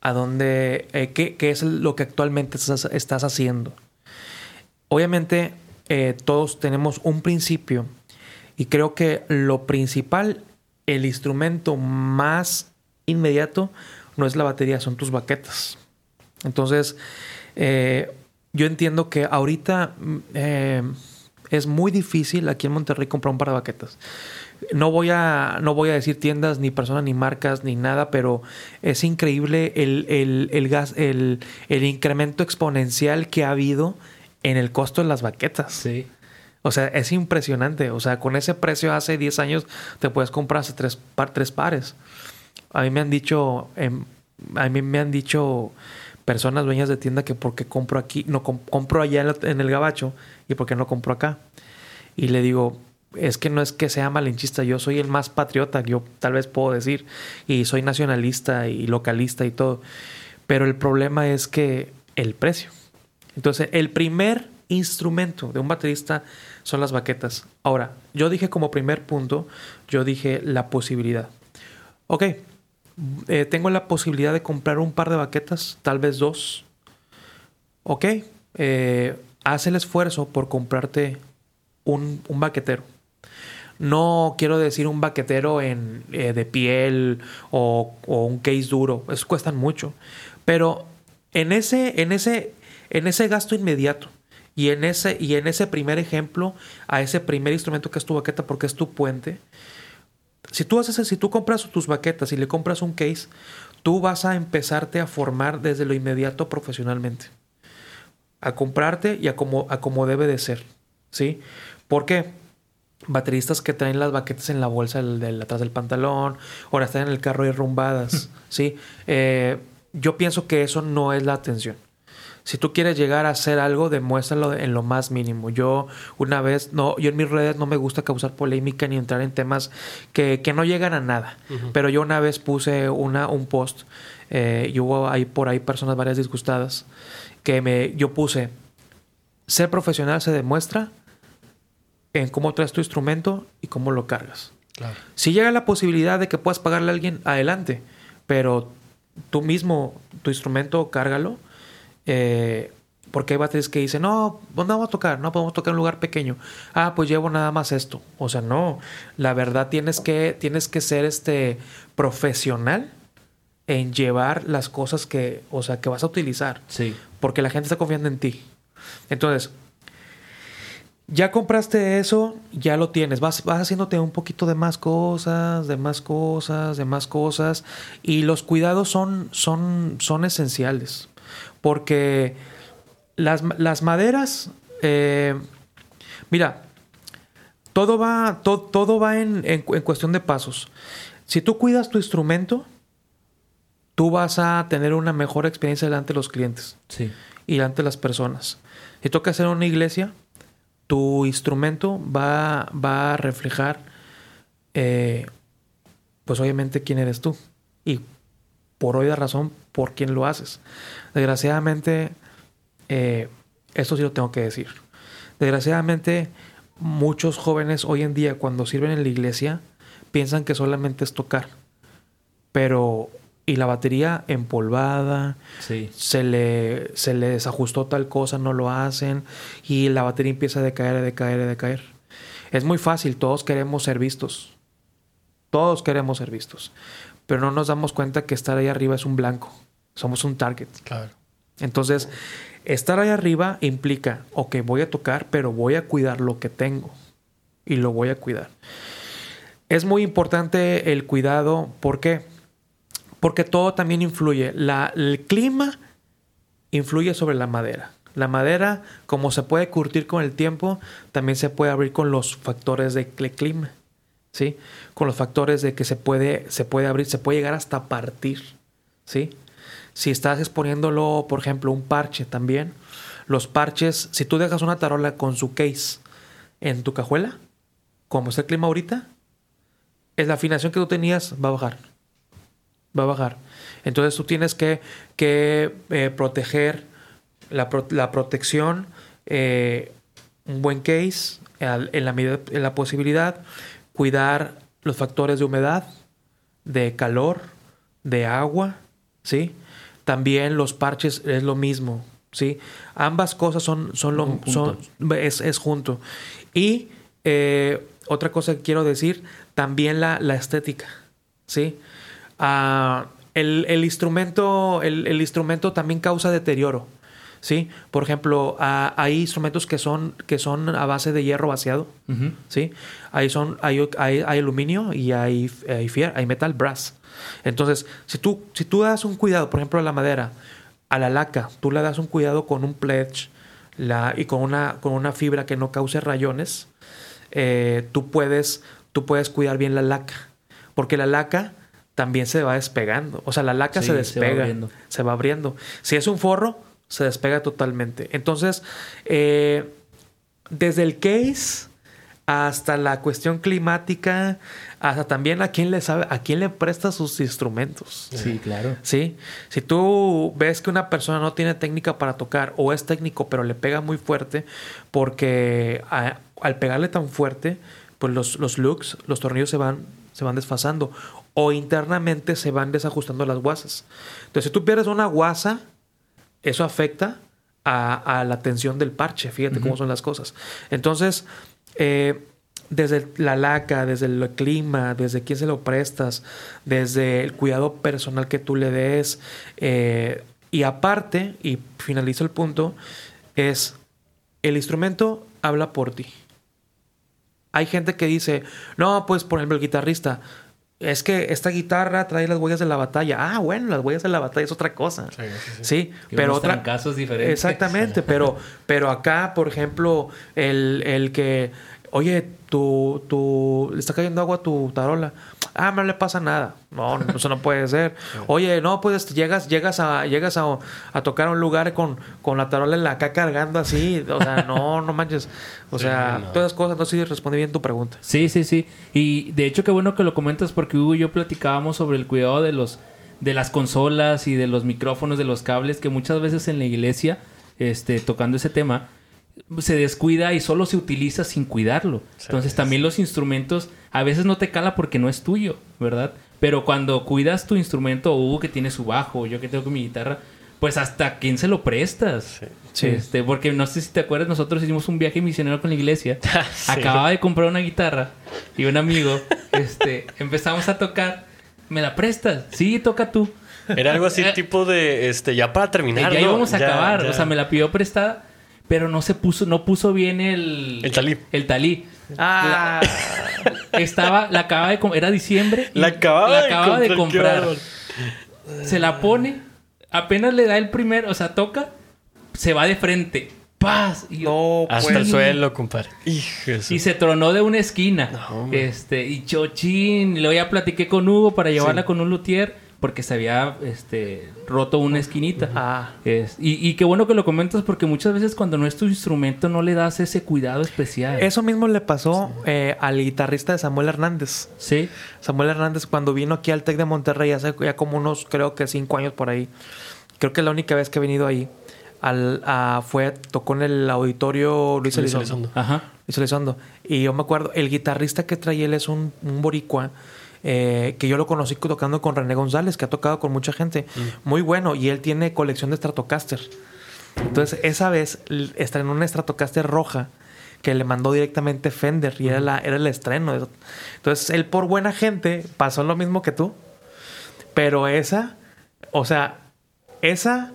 ¿a dónde, eh, qué, es lo que actualmente estás, haciendo? Obviamente, eh, todos tenemos un principio y creo que lo principal, el instrumento más inmediato, no es la batería, son tus baquetas. Entonces, eh, yo entiendo que ahorita es muy difícil aquí en Monterrey comprar un par de baquetas no voy a, no voy a decir tiendas, ni personas, ni marcas, ni nada, pero es increíble el, gas, el, incremento exponencial que ha habido en el costo de las baquetas. Sí. O sea, es impresionante. O sea, con ese precio hace 10 años te puedes comprar hace tres, tres pares. A mí me han dicho, em, a mí me han dicho personas dueñas de tienda que por qué compro aquí, no compro allá en, en el gabacho y por qué no compro acá. Y le digo, es que no es que sea malinchista, yo soy el más patriota, yo tal vez puedo decir, y soy nacionalista y localista y todo, pero el problema es que el precio. Entonces, el primer instrumento de un baterista son las baquetas. Ahora, yo dije como primer punto, yo dije la posibilidad. Ok, eh, tengo la posibilidad de comprar un par de baquetas, tal vez dos. Ok, eh, haz el esfuerzo por comprarte un, un baquetero no quiero decir un baquetero en, eh, de piel o, un case duro. Eso cuestan mucho. Pero en ese, en ese, en ese gasto inmediato y en ese, y en ese primer ejemplo, a ese primer instrumento que es tu baqueta porque es tu puente, si tú, haces, si tú compras tus baquetas y le compras un case, tú vas a empezarte a formar desde lo inmediato profesionalmente. A comprarte y a como, a como debe de ser. ¿Sí? ¿Por qué? bateristas que traen las baquetas en la bolsa del, atrás del pantalón, ahora están en el carro y rumbadas, ¿sí? Eh, yo pienso que eso no es la atención. Si tú quieres llegar a hacer algo, demuéstralo en lo más mínimo. Yo una vez, no, yo en mis redes no me gusta causar polémica ni entrar en temas que, que no llegan a nada. Pero yo una vez puse una, un post eh, y hubo ahí por ahí personas varias disgustadas que me, yo puse, ser profesional se demuestra en cómo traes tu instrumento y cómo lo cargas. Si llega la posibilidad de que puedas pagarle a alguien, adelante. Pero tú mismo, tu instrumento, cárgalo. Eh, porque hay baterías que dicen, no, pues no vamos a tocar, no podemos tocar en un lugar pequeño. Ah, pues llevo nada más esto. O sea, no. La verdad tienes que, tienes que ser este profesional en llevar las cosas que, o sea, que vas a utilizar. Sí. Porque la gente está confiando en ti. Entonces, Ya compraste eso, ya lo tienes. Vas, vas haciéndote un poquito de más cosas, de más cosas, de más cosas. Y los cuidados son, son, son esenciales. Porque las, las maderas. Eh, mira, todo va, todo va en, en, cuestión de pasos. Si tú cuidas tu instrumento, tú vas a tener una mejor experiencia delante de los clientes. Sí. Y delante de las personas. Si toca hacer una iglesia, tu instrumento va, va a reflejar, eh, pues obviamente, quién eres tú. Y por hoy de razón, por quién lo haces. Desgraciadamente, eh, esto sí lo tengo que decir. Desgraciadamente, muchos jóvenes hoy en día, cuando sirven en la iglesia, piensan que solamente es tocar. Pero y la batería empolvada, se, le, se le desajustó tal cosa, no lo hacen, y la batería empieza a decaer, a decaer, a decaer. Es muy fácil, todos queremos ser vistos. Todos queremos ser vistos. Pero no nos damos cuenta que estar ahí arriba es un blanco. Somos un target. Claro. Entonces, estar ahí arriba implica, ok, voy a tocar, pero voy a cuidar lo que tengo. Y lo voy a cuidar. Es muy importante el cuidado. ¿Por qué? Porque todo también influye. La, el clima influye sobre la madera. La madera, como se puede curtir con el tiempo, también se puede abrir con los factores de clima. ¿Sí? Con los factores de que se puede, se puede abrir, se puede llegar hasta partir. ¿Sí? Si estás exponiéndolo, por ejemplo, un parche también, los parches, si tú dejas una tarola con su case en tu cajuela, como es el clima ahorita, es la afinación que tú tenías va a bajar va a bajar. Entonces tú tienes que, que eh, proteger la, la protección, eh, un buen case, en la posibilidad, cuidar los factores de humedad, de calor, de agua, ¿sí? También los parches es lo mismo, ¿sí? Ambas cosas son, son lo son, es, es, junto. Y eh, otra cosa que quiero decir, también la, la estética, ¿sí? Ah, el, instrumento, el, instrumento también causa deterioro. ¿Sí? Por ejemplo, hay instrumentos que son, que son a base de hierro vaciado, ¿sí? Ahí son, hay, hay, aluminio y hay, hay, hay metal, brass. Entonces, si tú, si tú das un cuidado, por ejemplo, a la madera, a la laca, tú le das un cuidado con un pledge la, y con una, con una fibra que no cause rayones, eh, tú, puedes, tú puedes cuidar bien la laca. Porque la laca también se va despegando. O sea, la laca se despega, se va, abriendo. Si es un forro, se despega totalmente. Entonces, eh, desde el case hasta la cuestión climática, hasta también a quién le sabe, a quién le presta sus instrumentos. Sí, claro. Sí. Si tú ves que una persona no tiene técnica para tocar o es técnico pero le pega muy fuerte, porque al pegarle tan fuerte, pues los, los looks, los tornillos se van, se van desfasando o internamente se van desajustando las guasas. Entonces, si tú pierdes una guasa, eso afecta a, la tensión del parche. Fíjate cómo son las cosas. Entonces, eh, desde la laca, desde el clima, desde quién se lo prestas, desde el cuidado personal que tú le des. Eh, y aparte, y finalizo el punto, es el instrumento habla por ti. Hay gente que dice, no, pues por ejemplo el guitarrista, es que esta guitarra trae las huellas de la batalla. Ah, bueno, las huellas de la batalla es otra cosa. Sí, pero otra casos diferentes. Exactamente, pero pero acá, por ejemplo, el, el que oye, tú, tú, le está cayendo agua a tu tarola. Ah, no le pasa nada. No, eso no puede ser. Oye, no, pues llegas, llegas a, llegas a, a tocar a un lugar con, con la tarola en la acá cargando así. O sea, no, no manches. O sea, todas las cosas, no sé si respondí bien tu pregunta. Sí, sí, sí. Y de hecho, qué bueno que lo comentas porque Hugo y yo platicábamos sobre el cuidado de los de las consolas y de los micrófonos, de los cables, que muchas veces en la iglesia, este, tocando ese tema, se descuida y solo se utiliza sin cuidarlo. Entonces también los instrumentos a veces no te cala porque no es tuyo, ¿verdad? Pero cuando cuidas tu instrumento, o que tiene su bajo, yo que tengo mi guitarra, pues hasta quién se lo prestas. Sí. Este, porque no sé si te acuerdas, nosotros hicimos un viaje misionero con la iglesia. Acababa de comprar una guitarra y un amigo, este, empezamos a tocar. ¿Me la prestas? Sí, toca tú. Era algo así tipo de, este, ya para terminar. Ya íbamos a acabar. O sea, me la pidió prestada pero no se puso, no puso bien el... El talí. El talí. Ah. estaba, la acaba de comprar, era diciembre. La acababa, de, comprar, Se la pone, apenas le da el primer, o sea, toca, se va de frente. ¡Paz! Y no, Hasta el suelo, compadre. Y se tronó de una esquina. este, y chochín. Y luego ya platiqué con Hugo para llevarla con un luthier porque se había este, roto una esquinita. Ah. y, qué bueno que lo comentas porque muchas veces cuando no es tu instrumento no le das ese cuidado especial. Eso mismo le pasó eh, al guitarrista de Samuel Hernández. Sí. Samuel Hernández cuando vino aquí al TEC de Monterrey hace ya como unos, creo que cinco años por ahí. Creo que es la única vez que he venido ahí. Al, fue, tocó en el auditorio Luis, Elizondo. Ajá. Luis Elizondo. Y yo me acuerdo, el guitarrista que trae él es un, un boricua eh, que yo lo conocí tocando con René González, que ha tocado con mucha gente. Mm. Muy bueno, y él tiene colección de Stratocaster. Entonces, esa vez estrenó una Stratocaster roja que le mandó directamente Fender y era, la, era el estreno. Entonces, él por buena gente pasó lo mismo que tú. Pero esa, o sea, esa,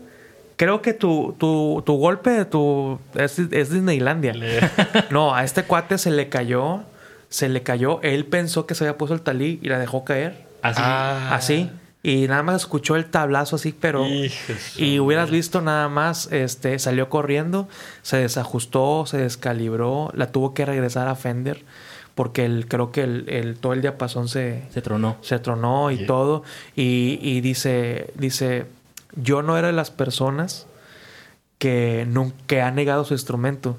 creo que tu, tu, tu golpe tu, es, es Disneylandia. no, a este cuate se le cayó se le cayó. Él pensó que se había puesto el talí y la dejó caer. Así. Ah. Así. Y nada más escuchó el tablazo así, pero. y hubieras visto nada más, este, salió corriendo, se desajustó, se descalibró, la tuvo que regresar a Fender. Porque el, creo que el, todo el diapasón se, se tronó. Se tronó y todo. Y, y dice, dice, yo no era de las personas que, nunca, que ha negado su instrumento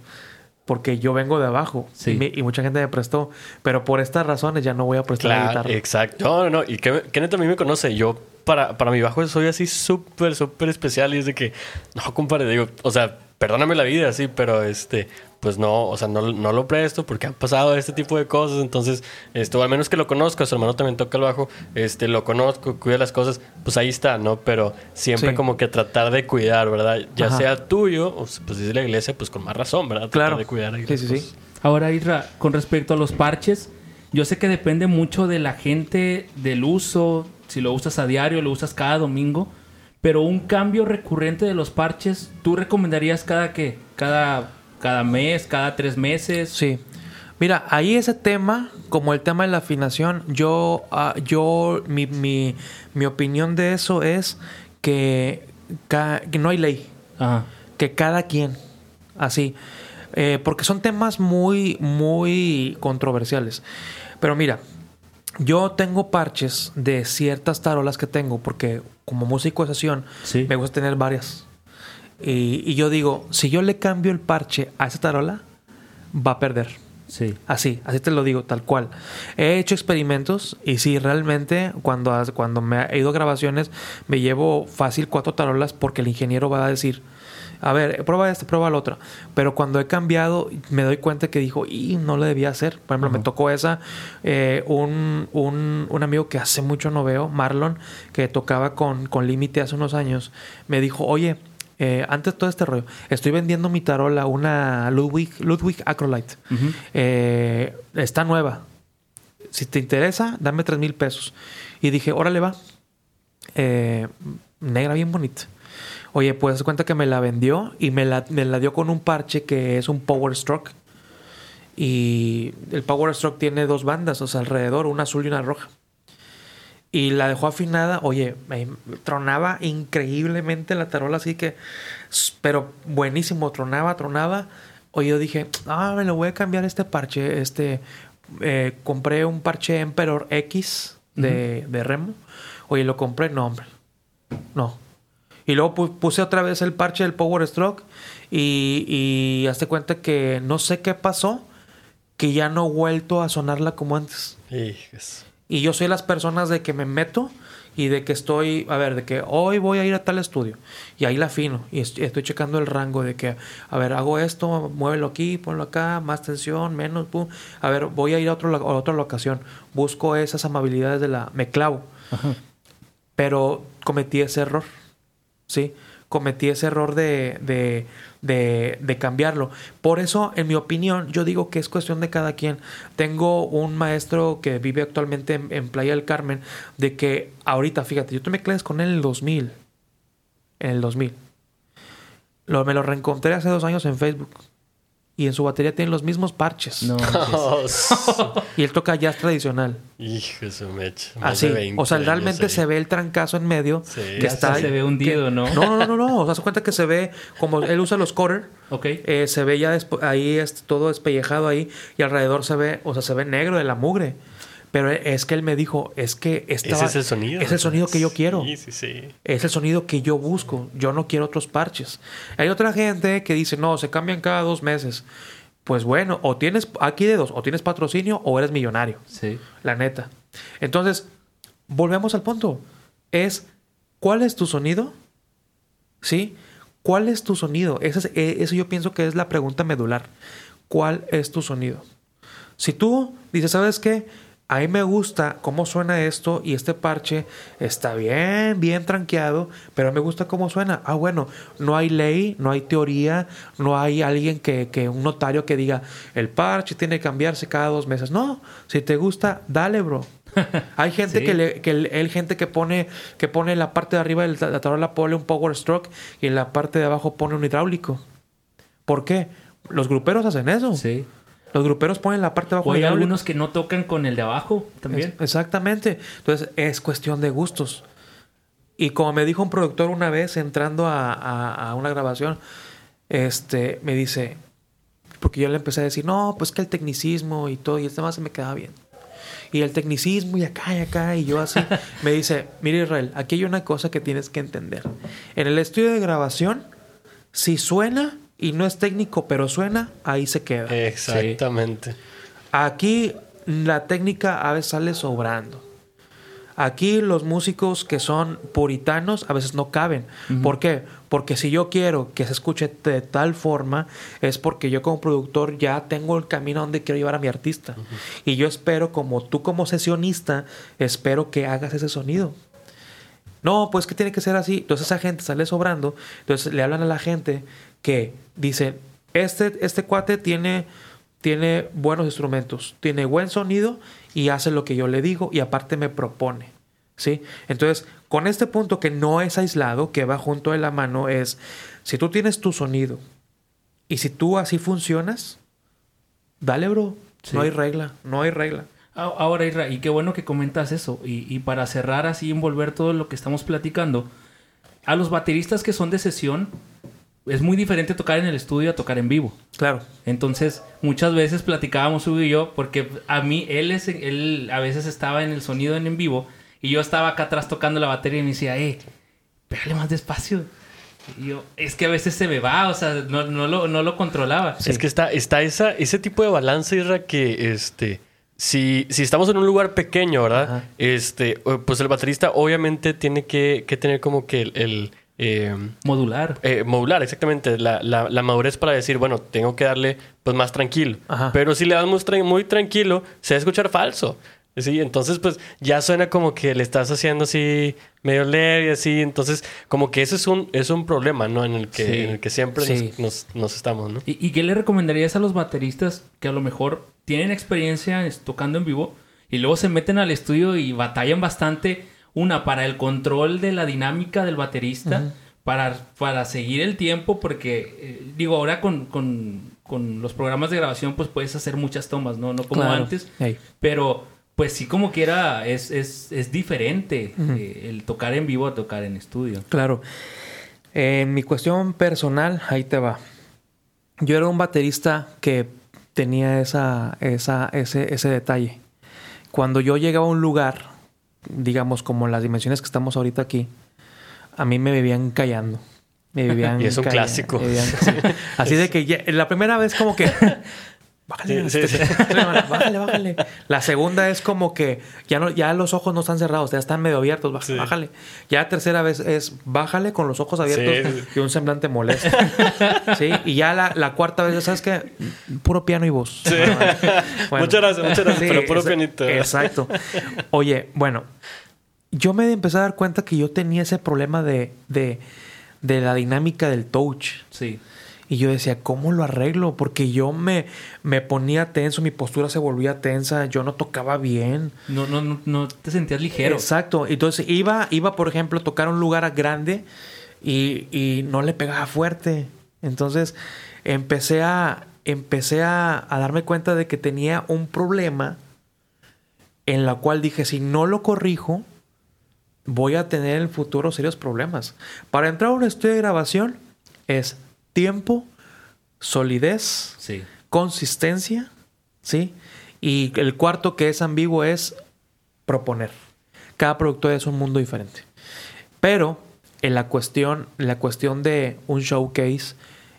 porque yo vengo de abajo y, mucha gente me prestó, pero por estas razones ya no voy a prestar la guitarra. Exacto. No, no, no. Y Kenneth a mí me conoce. Yo para, para mi bajo soy así súper, súper especial y es de que, no, compadre, digo, o sea, perdóname la vida, sí, pero este, pues no, o sea, no, no, lo presto porque han pasado este tipo de cosas. Entonces, esto, al menos que lo conozco, su hermano también toca el bajo, este, lo conozco, cuida las cosas, pues ahí está, ¿no? Pero siempre como que tratar de cuidar, ¿verdad? Ya sea tuyo, o pues si es la iglesia, pues con más razón, ¿verdad? Claro. de cuidar. sí, sí, sí. Ahora, Isra, con respecto a los parches, yo sé que depende mucho de la gente, del uso, si lo usas a diario, lo usas cada domingo. Pero un cambio recurrente de los parches, ¿tú recomendarías cada qué? ¿Cada, cada mes, cada tres meses? Sí. Mira, ahí ese tema, como el tema de la afinación, yo, ah, yo mi, mi, mi, opinión de eso es que, no hay ley. Que cada quien, así. Eh, porque son temas muy, muy controversiales. Pero mira, yo tengo parches de ciertas tarolas que tengo, porque como músico de sesión me gusta tener varias. Y, yo digo, si yo le cambio el parche a esa tarola, va a perder. Sí. Así, así te lo digo, tal cual. He hecho experimentos y sí, realmente cuando, cuando me he ido a grabaciones me llevo fácil cuatro tarolas porque el ingeniero va a decir, a ver, prueba esta, prueba la otra. Pero cuando he cambiado, me doy cuenta que dijo, y no lo debía hacer. Por ejemplo, me tocó esa. Eh, un, un, un, amigo que hace mucho no veo, Marlon, que tocaba con, con Límite hace unos años, me dijo, oye, eh, antes de todo este rollo, estoy vendiendo mi tarola, una Ludwig, Ludwig Acrolite. Eh, está nueva. Si te interesa, dame tres mil pesos. Y dije, órale va. negra bien bonita. Oye, pues cuenta que me la vendió y me la, me la dio con un parche que es un Power Stroke. Y el Power Stroke tiene dos bandas, o sea, alrededor, una azul y una roja. Y la dejó afinada, oye, me tronaba increíblemente la tarola, así que, pero buenísimo, tronaba, tronaba. Oye, yo dije, ah, me lo voy a cambiar este parche. Este, eh, compré un parche Emperor X de, de Remo. Oye, lo compré, no, hombre, no, y luego puse otra vez el parche del Power Stroke y, y hazte cuenta que no sé qué pasó, que ya no he vuelto a sonarla como antes. Y yo soy las personas de que me meto y de que estoy, a ver, de que hoy voy a ir a tal estudio y ahí la afino y estoy checando el rango de que, a ver, hago esto, muévelo aquí, ponlo acá, más tensión, menos, pum. A ver, voy a ir a, otro, a otra locación, busco esas amabilidades de la, me clavo. Pero cometí ese error. ¿sí? Cometí ese error de, de, de, cambiarlo. Por eso, en mi opinión, yo digo que es cuestión de cada quien. Tengo un maestro que vive actualmente en, Playa del Carmen, de que ahorita, fíjate, yo tomé clases con él en el 2000. En el 2000. Lo, me lo reencontré hace dos años en Facebook. Y en su batería tiene los mismos parches. No. y él toca jazz tradicional. Hijo de su mecha. Así. o sea, realmente se ve el trancazo en medio. Sí. Que está, se ve hundido, ¿no? No, no, no, no. O sea, se cuenta que se ve como él usa los quarter. Ok. Eh, se ve ya ahí es todo despellejado ahí. Y alrededor se ve, o sea, se ve negro de la mugre. Pero es que él me dijo, es que estaba, Ese es el sonido. Es el sonido que yo quiero. Sí, sí, sí. Es el sonido que yo busco. Yo no quiero otros parches. Hay otra gente que dice, no, se cambian cada dos meses. Pues bueno, o tienes aquí de dos, o tienes patrocinio o eres millonario. Sí. La neta. Entonces, volvemos al punto. Es, ¿cuál es tu sonido? ¿Sí? ¿Cuál es tu sonido? Eso, eso yo pienso que es la pregunta medular. ¿Cuál es tu sonido? Si tú dices, ¿sabes qué? A mí me gusta cómo suena esto y este parche está bien, bien tranqueado, pero me gusta cómo suena. Ah, bueno, no hay ley, no hay teoría, no hay alguien que, que un notario que diga, el parche tiene que cambiarse cada dos meses. No, si te gusta, dale, bro. Hay gente que, le, que el, gente que pone que pone en la parte de arriba de la tarola pone un power stroke y en la parte de abajo pone un hidráulico. ¿Por qué? Los gruperos hacen eso. Sí. Los gruperos ponen la parte de abajo. O hay algunos que no tocan con el de abajo también. exactamente. Entonces es cuestión de gustos. Y como me dijo un productor una vez entrando a, una grabación, este, me dice, porque yo le empecé a decir, no, pues que el tecnicismo y todo, y el tema se me quedaba bien. Y el tecnicismo y acá y acá, y yo así, me dice, mira Israel, aquí hay una cosa que tienes que entender. En el estudio de grabación, si suena, y no es técnico, pero suena, ahí se queda. Exactamente. Aquí la técnica a veces sale sobrando. Aquí los músicos que son puritanos a veces no caben. ¿Por qué? Porque si yo quiero que se escuche de tal forma, es porque yo como productor ya tengo el camino donde quiero llevar a mi artista. Y yo espero, como tú como sesionista, espero que hagas ese sonido. No, pues que tiene que ser así. Entonces esa gente sale sobrando. Entonces le hablan a la gente que dice, este, este cuate tiene, tiene buenos instrumentos, tiene buen sonido y hace lo que yo le digo y aparte me propone. ¿Sí? Entonces, con este punto que no es aislado, que va junto de la mano, es, si tú tienes tu sonido y si tú así funcionas, dale, bro. No hay regla, no hay regla. Ahora, Isra, y qué bueno que comentas eso. Y, y, para cerrar así, envolver todo lo que estamos platicando, a los bateristas que son de sesión, es muy diferente tocar en el estudio a tocar en vivo. Claro. Entonces, muchas veces platicábamos Hugo y yo, porque a mí, él, es, él a veces estaba en el sonido en, en vivo y yo estaba acá atrás tocando la batería y me decía, eh, pégale más despacio. Y yo, es que a veces se me va, o sea, no, no, lo, no lo controlaba. Es que está, está esa, ese tipo de balance, Isra, que este. Si, si estamos en un lugar pequeño, ¿verdad? Este, pues el baterista obviamente tiene que, que tener como que el eh, modular. Eh, modular, exactamente. La, la, madurez para decir, bueno, tengo que darle pues más tranquilo. Pero si le das muy, tranquilo, se va a escuchar falso. Sí, entonces pues ya suena como que le estás haciendo así medio leve y así. Entonces, como que ese es un, es un problema, ¿no? En el que, en el que siempre nos, nos, estamos, ¿no? ¿Y, ¿Y qué le recomendarías a los bateristas que a lo mejor tienen experiencia tocando en vivo y luego se meten al estudio y batallan bastante? Una, para el control de la dinámica del baterista, para, para seguir el tiempo, porque, eh, digo, ahora con, con, los programas de grabación, pues puedes hacer muchas tomas, ¿no? No como antes. Pero, pues sí, como quiera, es, es, es diferente eh, el tocar en vivo a tocar en estudio. Claro. En mi cuestión personal, ahí te va. Yo era un baterista que tenía esa, esa, ese, ese detalle. Cuando yo llegaba a un lugar digamos, como las dimensiones que estamos ahorita aquí, a mí me vivían callando. Me vivían y es un clásico. así de que la primera vez como que... Bájale, bájale, bájale. La segunda es como que ya no, ya los ojos no están cerrados, ya están medio abiertos, bájale. Ya la tercera vez es bájale con los ojos abiertos y un semblante molesto. sí, y ya la, la cuarta vez, ¿sabes qué? Puro piano y voz. muchas gracias, muchas gracias, pero puro pianito. Exacto. Oye, bueno, yo me empecé a dar cuenta que yo tenía ese problema de, de, de la dinámica del touch. Sí. Y yo decía, ¿cómo lo arreglo? Porque yo me, me ponía tenso, mi postura se volvía tensa, yo no tocaba bien. No, no, no, no te sentías ligero. Exacto. Entonces iba, iba, por ejemplo, a tocar un lugar grande y, y no le pegaba fuerte. Entonces empecé a, empecé a, a darme cuenta de que tenía un problema en la cual dije, si no lo corrijo, voy a tener en el futuro serios problemas. Para entrar a un estudio de grabación es tiempo, solidez, consistencia, ¿sí? Y el cuarto que es ambiguo es proponer. Cada productor es un mundo diferente. Pero en la cuestión, la cuestión de un showcase,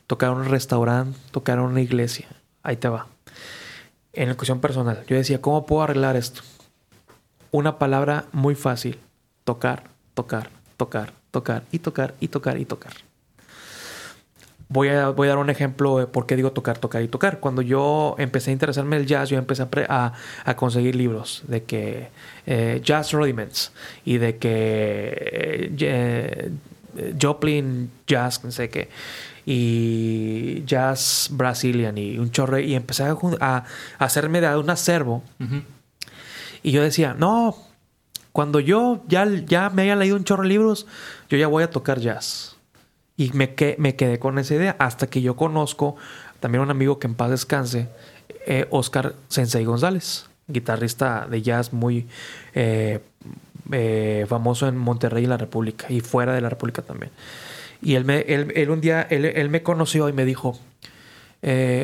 tocar un restaurante, tocar una iglesia, ahí te va. En la cuestión personal, yo decía, ¿cómo puedo arreglar esto? Una palabra muy fácil, tocar, tocar, tocar, tocar y tocar y tocar y tocar. Voy a, voy a dar un ejemplo de por qué digo tocar, tocar y tocar. Cuando yo empecé a interesarme en el jazz, yo empecé a, a, conseguir libros de que eh, Jazz Rudiments y de que eh, Joplin Jazz, no sé qué, y Jazz Brazilian y un chorre, y empecé a, a hacerme de un acervo. Y yo decía, no, cuando yo ya, ya me haya leído un chorro de libros, yo ya voy a tocar jazz. Y me, me quedé con esa idea hasta que yo conozco también un amigo que en paz descanse, eh, Oscar Sensei González, guitarrista de jazz muy eh, eh, famoso en Monterrey y la República y fuera de la República también. Y él, me, él, un día, él, me conoció y me dijo,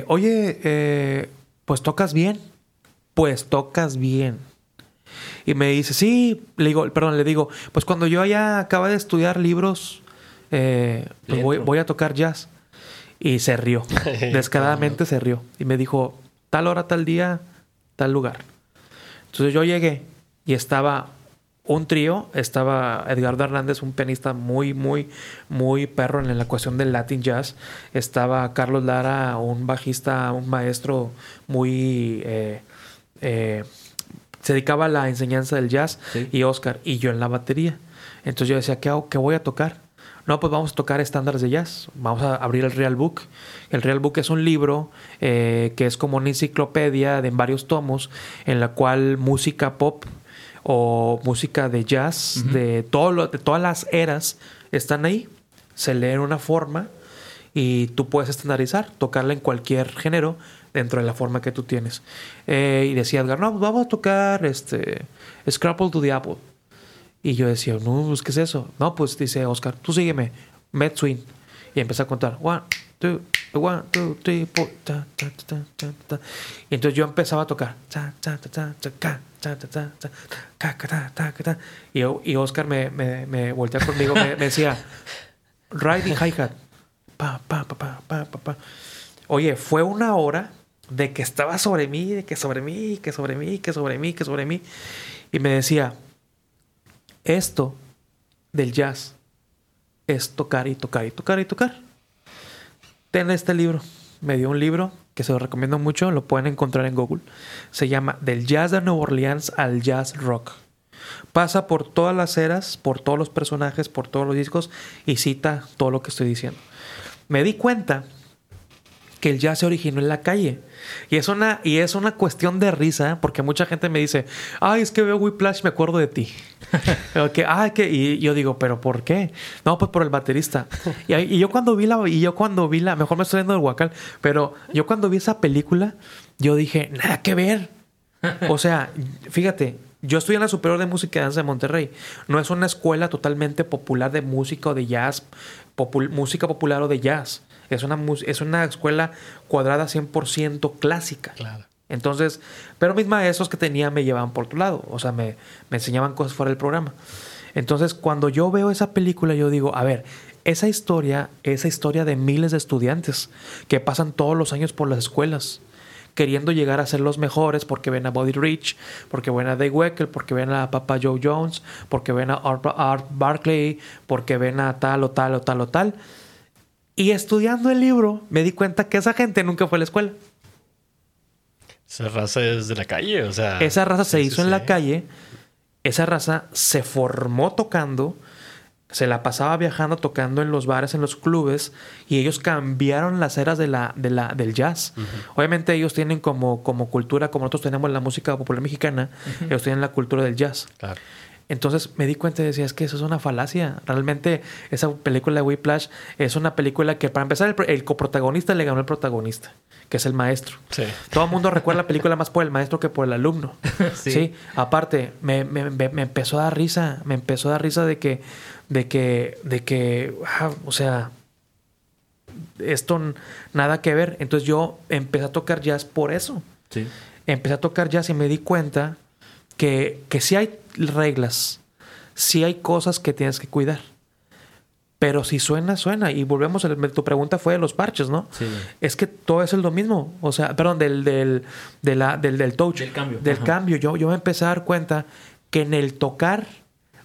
oye, pues tocas bien, pues tocas bien. Y me dice, sí, le digo, perdón, le digo, pues cuando yo ya acaba de estudiar libros eh, pues voy, a tocar jazz. Y se rió, descaradamente se rió. Y me dijo, tal hora, tal día, tal lugar. Entonces yo llegué y estaba un trío, estaba Edgardo Hernández, un pianista muy, muy, muy perro en la cuestión del Latin Jazz. Estaba Carlos Lara, un bajista, un maestro muy... Eh, eh, se dedicaba a la enseñanza del jazz y Oscar y yo en la batería. Entonces yo decía, ¿qué, hago? ¿qué voy a tocar? No, pues vamos a tocar estándares de jazz. Vamos a abrir el Real Book. El Real Book es un libro eh, que es como una enciclopedia de varios tomos en la cual música pop o música de jazz de, todo de todas las eras están ahí. Se lee en una forma y tú puedes estandarizar, tocarla en cualquier género dentro de la forma que tú tienes. Eh, y decía Edgar, no, pues vamos a tocar este Scrapple to the Apple. Y yo decía, no, pues, ¿qué es eso? No, pues, dice Oscar, tú sígueme, med swing. Y empecé a contar, one, two, one, two, three, four, ta, ta, ta, ta, Y entonces yo empezaba a tocar. Y, Oscar me, me, me voltea conmigo, me, decía, riding hi-hat, pa, pa, pa, pa, pa, pa, pa. Oye, fue una hora de que estaba sobre mí, de que sobre mí, que sobre mí, que sobre mí, que sobre mí. Y me decía, esto del jazz es tocar y tocar y tocar y tocar. Ten este libro. Me dio un libro que se lo recomiendo mucho, lo pueden encontrar en Google. Se llama Del jazz de Nueva Orleans al jazz rock. Pasa por todas las eras, por todos los personajes, por todos los discos y cita todo lo que estoy diciendo. Me di cuenta que el jazz se originó en la calle. Y es una, y es una cuestión de risa, porque mucha gente me dice, ay, es que veo Whiplash, me acuerdo de ti. que, ay, que, y yo digo, ¿pero por qué? No, pues por el baterista. Y, yo cuando vi la, y yo cuando vi la, mejor me estoy yendo del Huacal, pero yo cuando vi esa película, yo dije, nada que ver. O sea, fíjate, yo estoy en la Superior de Música y Danza de Monterrey. No es una escuela totalmente popular de música o de jazz, música popular o de jazz. Es una, es una escuela cuadrada 100% clásica. Claro. Entonces, pero mis maestros que tenía me llevaban por tu lado. O sea, me, enseñaban cosas fuera del programa. Entonces, cuando yo veo esa película, yo digo, a ver, esa historia, esa historia de miles de estudiantes que pasan todos los años por las escuelas queriendo llegar a ser los mejores porque ven a Body Rich, porque ven a Dave Weckl, porque ven a Papa Joe Jones, porque ven a Art, Art Barkley, porque ven a tal o tal o tal o tal. Y estudiando el libro me di cuenta que esa gente nunca fue a la escuela. Esa raza es de la calle, o sea. Esa raza se hizo en la calle. Esa raza se formó tocando, se la pasaba viajando, tocando en los bares, en los clubes, y ellos cambiaron las eras de la, de la, del jazz. Obviamente ellos tienen como, como cultura, como nosotros tenemos la música popular mexicana, ellos tienen la cultura del jazz. Claro. Entonces me di cuenta y decía, es que eso es una falacia. Realmente esa película de Whiplash es una película que para empezar el, coprotagonista le ganó al protagonista, que es el maestro. Sí. Todo el mundo recuerda la película más por el maestro que por el alumno. sí. Aparte, me, me, me, empezó a dar risa, me empezó a dar risa de que, de que, de que, ah, o sea, esto nada que ver. Entonces yo empecé a tocar jazz por eso. Sí. Empecé a tocar jazz y me di cuenta que, que sí hay reglas, sí hay cosas que tienes que cuidar. Pero si suena, suena. Y volvemos, a, tu pregunta fue de los parches, ¿no? Sí. Es que todo es lo mismo. O sea, perdón, del, del, de la, del, del touch. Del cambio. Del cambio. Yo, yo me empecé a dar cuenta que en el tocar,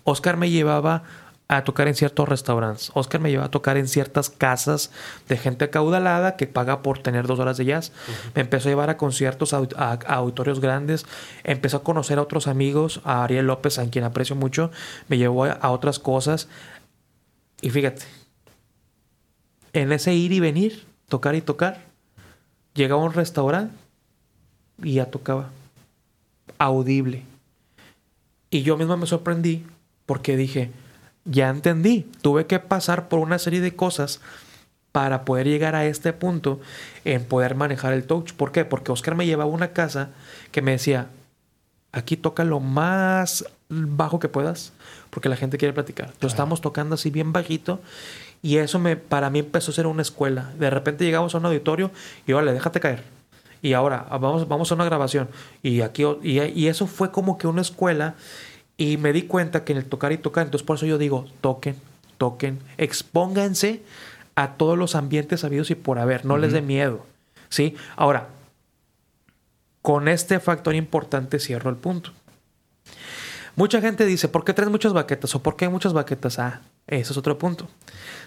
Oscar me llevaba a tocar en ciertos restaurantes. Oscar me lleva a tocar en ciertas casas de gente acaudalada que paga por tener dos horas de jazz. Me empezó a llevar a conciertos, a, auditorios grandes. Empezó a conocer a otros amigos, a Ariel López, a quien aprecio mucho. Me llevó a, otras cosas. Y fíjate, en ese ir y venir, tocar y tocar, llegaba a un restaurante y ya tocaba. Audible. Y yo mismo me sorprendí porque dije, ya entendí, tuve que pasar por una serie de cosas para poder llegar a este punto en poder manejar el touch. ¿Por qué? Porque Oscar me llevaba a una casa que me decía, aquí toca lo más bajo que puedas, porque la gente quiere platicar. Entonces estamos tocando así bien bajito y eso me, para mí empezó a ser una escuela. De repente llegamos a un auditorio y vale, déjate caer. Y ahora vamos, vamos a una grabación. Y aquí y, y eso fue como que una escuela y me di cuenta que en el tocar y tocar, entonces por eso yo digo, toquen, toquen, expónganse a todos los ambientes habidos y por haber, no les dé miedo. ¿Sí? Ahora, con este factor importante cierro el punto. Mucha gente dice, ¿por qué traes muchas baquetas? ¿O por qué hay muchas baquetas? Ah, ese es otro punto.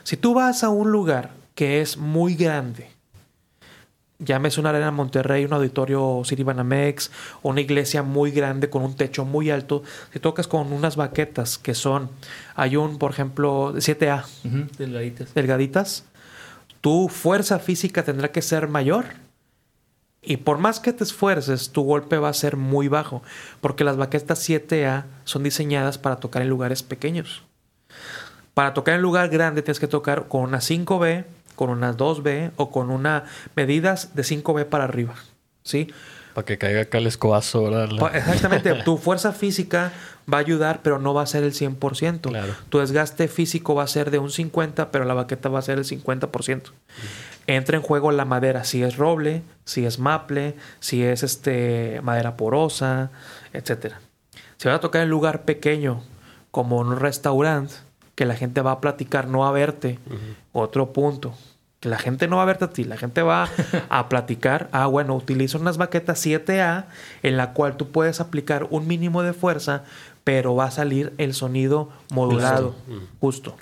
Si tú vas a un lugar que es muy grande, llámese una arena en Monterrey, un auditorio Banamex, una iglesia muy grande con un techo muy alto, si tocas con unas baquetas que son, hay un, por ejemplo, 7A, delgaditas. delgaditas, tu fuerza física tendrá que ser mayor. Y por más que te esfuerces, tu golpe va a ser muy bajo, porque las baquetas 7A son diseñadas para tocar en lugares pequeños. Para tocar en lugar grande tienes que tocar con una 5B, con unas 2B o con una medidas de 5B para arriba. ¿Sí? Para que caiga acá el escobazo, ¿verdad? Exactamente. tu fuerza física va a ayudar, pero no va a ser el 100%. Claro. Tu desgaste físico va a ser de un 50%, pero la baqueta va a ser el 50%. Entra en juego la madera, si es roble, si es maple, si es este, madera porosa, etc. Si vas a tocar en un lugar pequeño, como un restaurante, que la gente va a platicar, no a verte. Otro punto, que la gente no va a verte a ti, la gente va a platicar. Ah, bueno, utiliza unas baquetas 7A en la cual tú puedes aplicar un mínimo de fuerza, pero va a salir el sonido modulado, justo.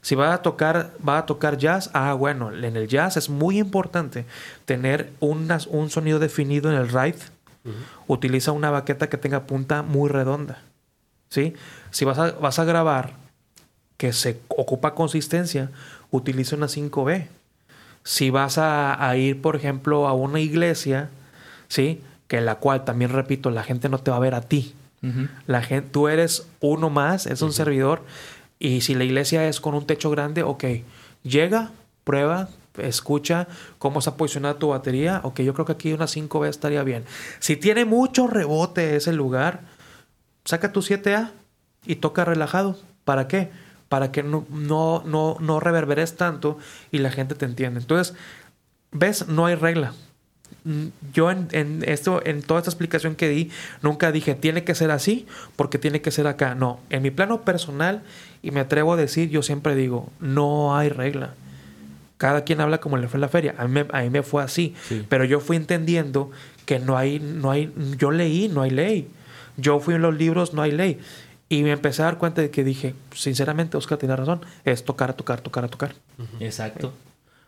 Si va a tocar, va a tocar jazz, ah, bueno, en el jazz es muy importante tener unas, un sonido definido en el ride. Utiliza una baqueta que tenga punta muy redonda. ¿Sí? Si vas a, vas a grabar que se ocupa consistencia, utiliza una 5B. Si vas a, ir, por ejemplo, a una iglesia, ¿sí? Que la cual, también repito, la gente no te va a ver a ti. la gente, tú eres uno más, es un servidor. Y si la iglesia es con un techo grande, ok, llega, prueba, escucha cómo se ha posicionado tu batería. Ok, yo creo que aquí una 5B estaría bien. Si tiene mucho rebote ese lugar, saca tu 7A y toca relajado. ¿Para qué? Para que no, no, no, no reverberes tanto y la gente te entienda. Entonces, ves, no hay regla. Mm, yo en, en, esto, en toda esta explicación que di, nunca dije tiene que ser así porque tiene que ser acá. No, en mi plano personal, y me atrevo a decir, yo siempre digo, no hay regla. Cada quien habla como le fue la feria. A mí, a mí me fue así. Pero yo fui entendiendo que no hay, no hay, yo leí, no hay ley. Yo fui en los libros, no hay ley. Y me empecé a dar cuenta de que dije, sinceramente, Oscar tiene razón, es tocar, tocar, tocar, tocar. Exacto.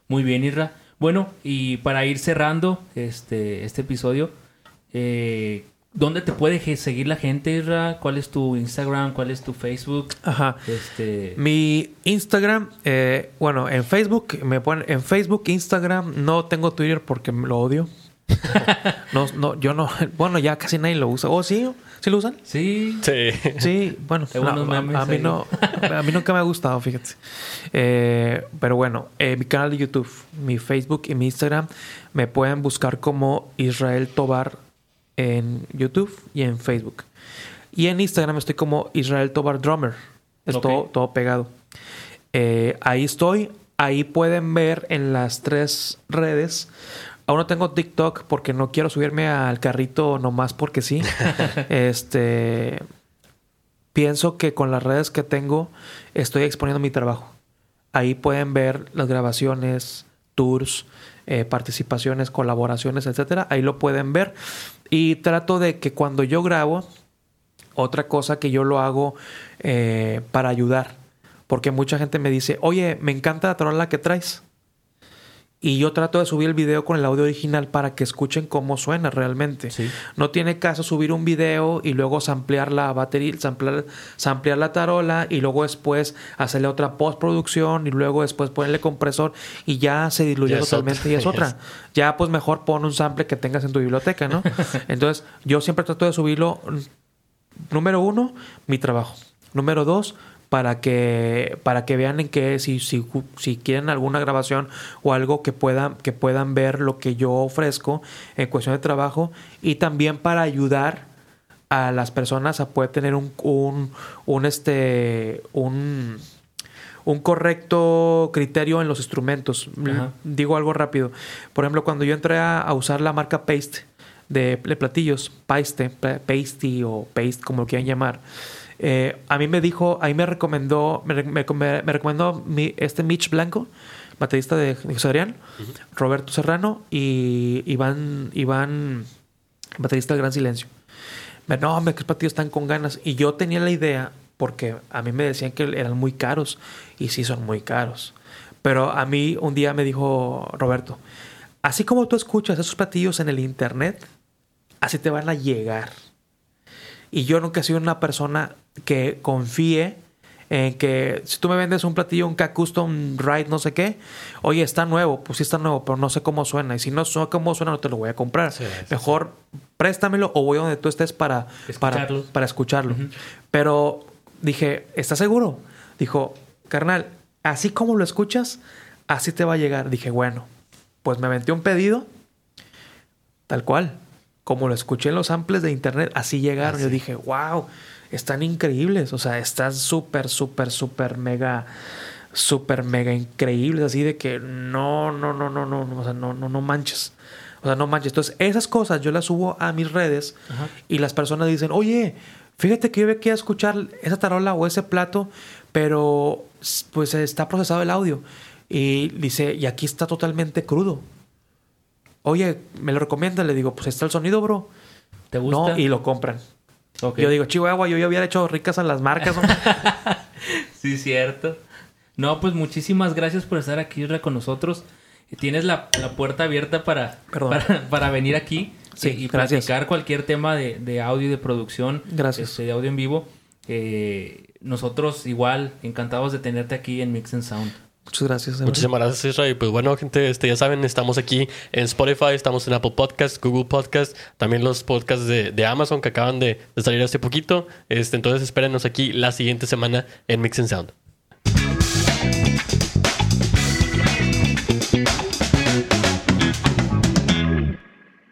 Muy bien, Irra. Bueno, y para ir cerrando este, este episodio, eh, ¿dónde te puede seguir la gente, Irra? ¿Cuál es tu Instagram? ¿Cuál es tu Facebook? Ajá. Este... Mi Instagram, eh, bueno, en Facebook, me ponen, en Facebook, Instagram, no tengo Twitter porque lo odio. no, no, yo no. Bueno, ya casi nadie lo usa. ¿Oh, sí? ¿Sí lo usan? Sí. Sí. Sí, bueno. a, mí no, a mí nunca me ha gustado, fíjate. Eh, pero bueno, eh, mi canal de YouTube, mi Facebook y mi Instagram me pueden buscar como Israel Tobar en YouTube y en Facebook. Y en Instagram estoy como Israel Tobar Drummer. Es todo, pegado. Eh, ahí estoy. Ahí pueden ver en las tres redes. Aún no tengo TikTok porque no quiero subirme al carrito nomás porque sí. este. Pienso que con las redes que tengo estoy exponiendo mi trabajo. Ahí pueden ver las grabaciones, tours, eh, participaciones, colaboraciones, etcétera. Ahí lo pueden ver. Y trato de que cuando yo grabo, otra cosa que yo lo hago eh, para ayudar. Porque mucha gente me dice, oye, me encanta la trola que traes. Y yo trato de subir el video con el audio original para que escuchen cómo suena realmente. No tiene caso subir un video y luego samplear la batería, samplear, samplear la tarola y luego después hacerle otra postproducción y luego después ponerle compresor y ya se diluye totalmente y es otra. Ya pues mejor pon un sample que tengas en tu biblioteca, ¿no? Entonces yo siempre trato de subirlo número uno, mi trabajo. Número dos, para que, para que vean en que si, si, si, quieren alguna grabación o algo que puedan, que puedan ver lo que yo ofrezco en cuestión de trabajo y también para ayudar a las personas a poder tener un, un, un este un, un correcto criterio en los instrumentos. Digo algo rápido. Por ejemplo, cuando yo entré a, a usar la marca Paste, de, platillos, paste, pasty o paste, como lo quieran llamar. Eh, a mí me dijo, a mí me recomendó, me, recomendó mi, este Mitch Blanco, baterista de, José Adrián, Roberto Serrano y Iván, Iván, baterista del Gran Silencio. No, hombre, que platillos están con ganas. Y yo tenía la idea, porque a mí me decían que eran muy caros, y sí son muy caros. Pero a mí un día me dijo Roberto, así como tú escuchas esos platillos en el internet, así te van a llegar. Y yo nunca he sido una persona que confíe en que si tú me vendes un platillo, un K-Custom Ride, no sé qué, oye, está nuevo, pues sí está nuevo, pero no sé cómo suena. Y si no sé cómo suena, no te lo voy a comprar. Mejor préstamelo o voy a donde tú estés para escucharlo. Para, escucharlo. Pero dije, ¿estás seguro? Dijo, carnal, así como lo escuchas, así te va a llegar. Dije, bueno, pues me aventé un pedido, tal cual como lo escuché en los samples de internet, así llegaron. Yo dije, wow, están increíbles. O sea, están súper, súper, súper mega, súper mega increíbles. Así de que no, no, no, no, no, o sea, no, no, no manches. O sea, no manches. Entonces, esas cosas yo las subo a mis redes y las personas dicen, oye, fíjate que yo quiero escuchar esa tarola o ese plato, pero pues está procesado el audio. Y dice, y aquí está totalmente crudo. Oye, me lo recomiendan, le digo, pues está el sonido, bro. ¿Te gusta? No, y lo compran. Yo digo, Chihuahua, yo ya había hecho ricas a las marcas. sí, cierto. No, pues muchísimas gracias por estar aquí con nosotros. Tienes la, puerta abierta para, para, venir aquí sí, y, practicar cualquier tema de, audio y de producción. Gracias. Este, de audio en vivo. Eh, nosotros igual encantados de tenerte aquí en Mix and Sound. Muchas gracias. Muchísimas gracias, Israel. Pues bueno, gente, este, ya saben, estamos aquí en Spotify, estamos en Apple Podcast, Google Podcast, también los podcasts de, Amazon que acaban de, salir hace poquito. Este, entonces espérenos aquí la siguiente semana en Mix and Sound.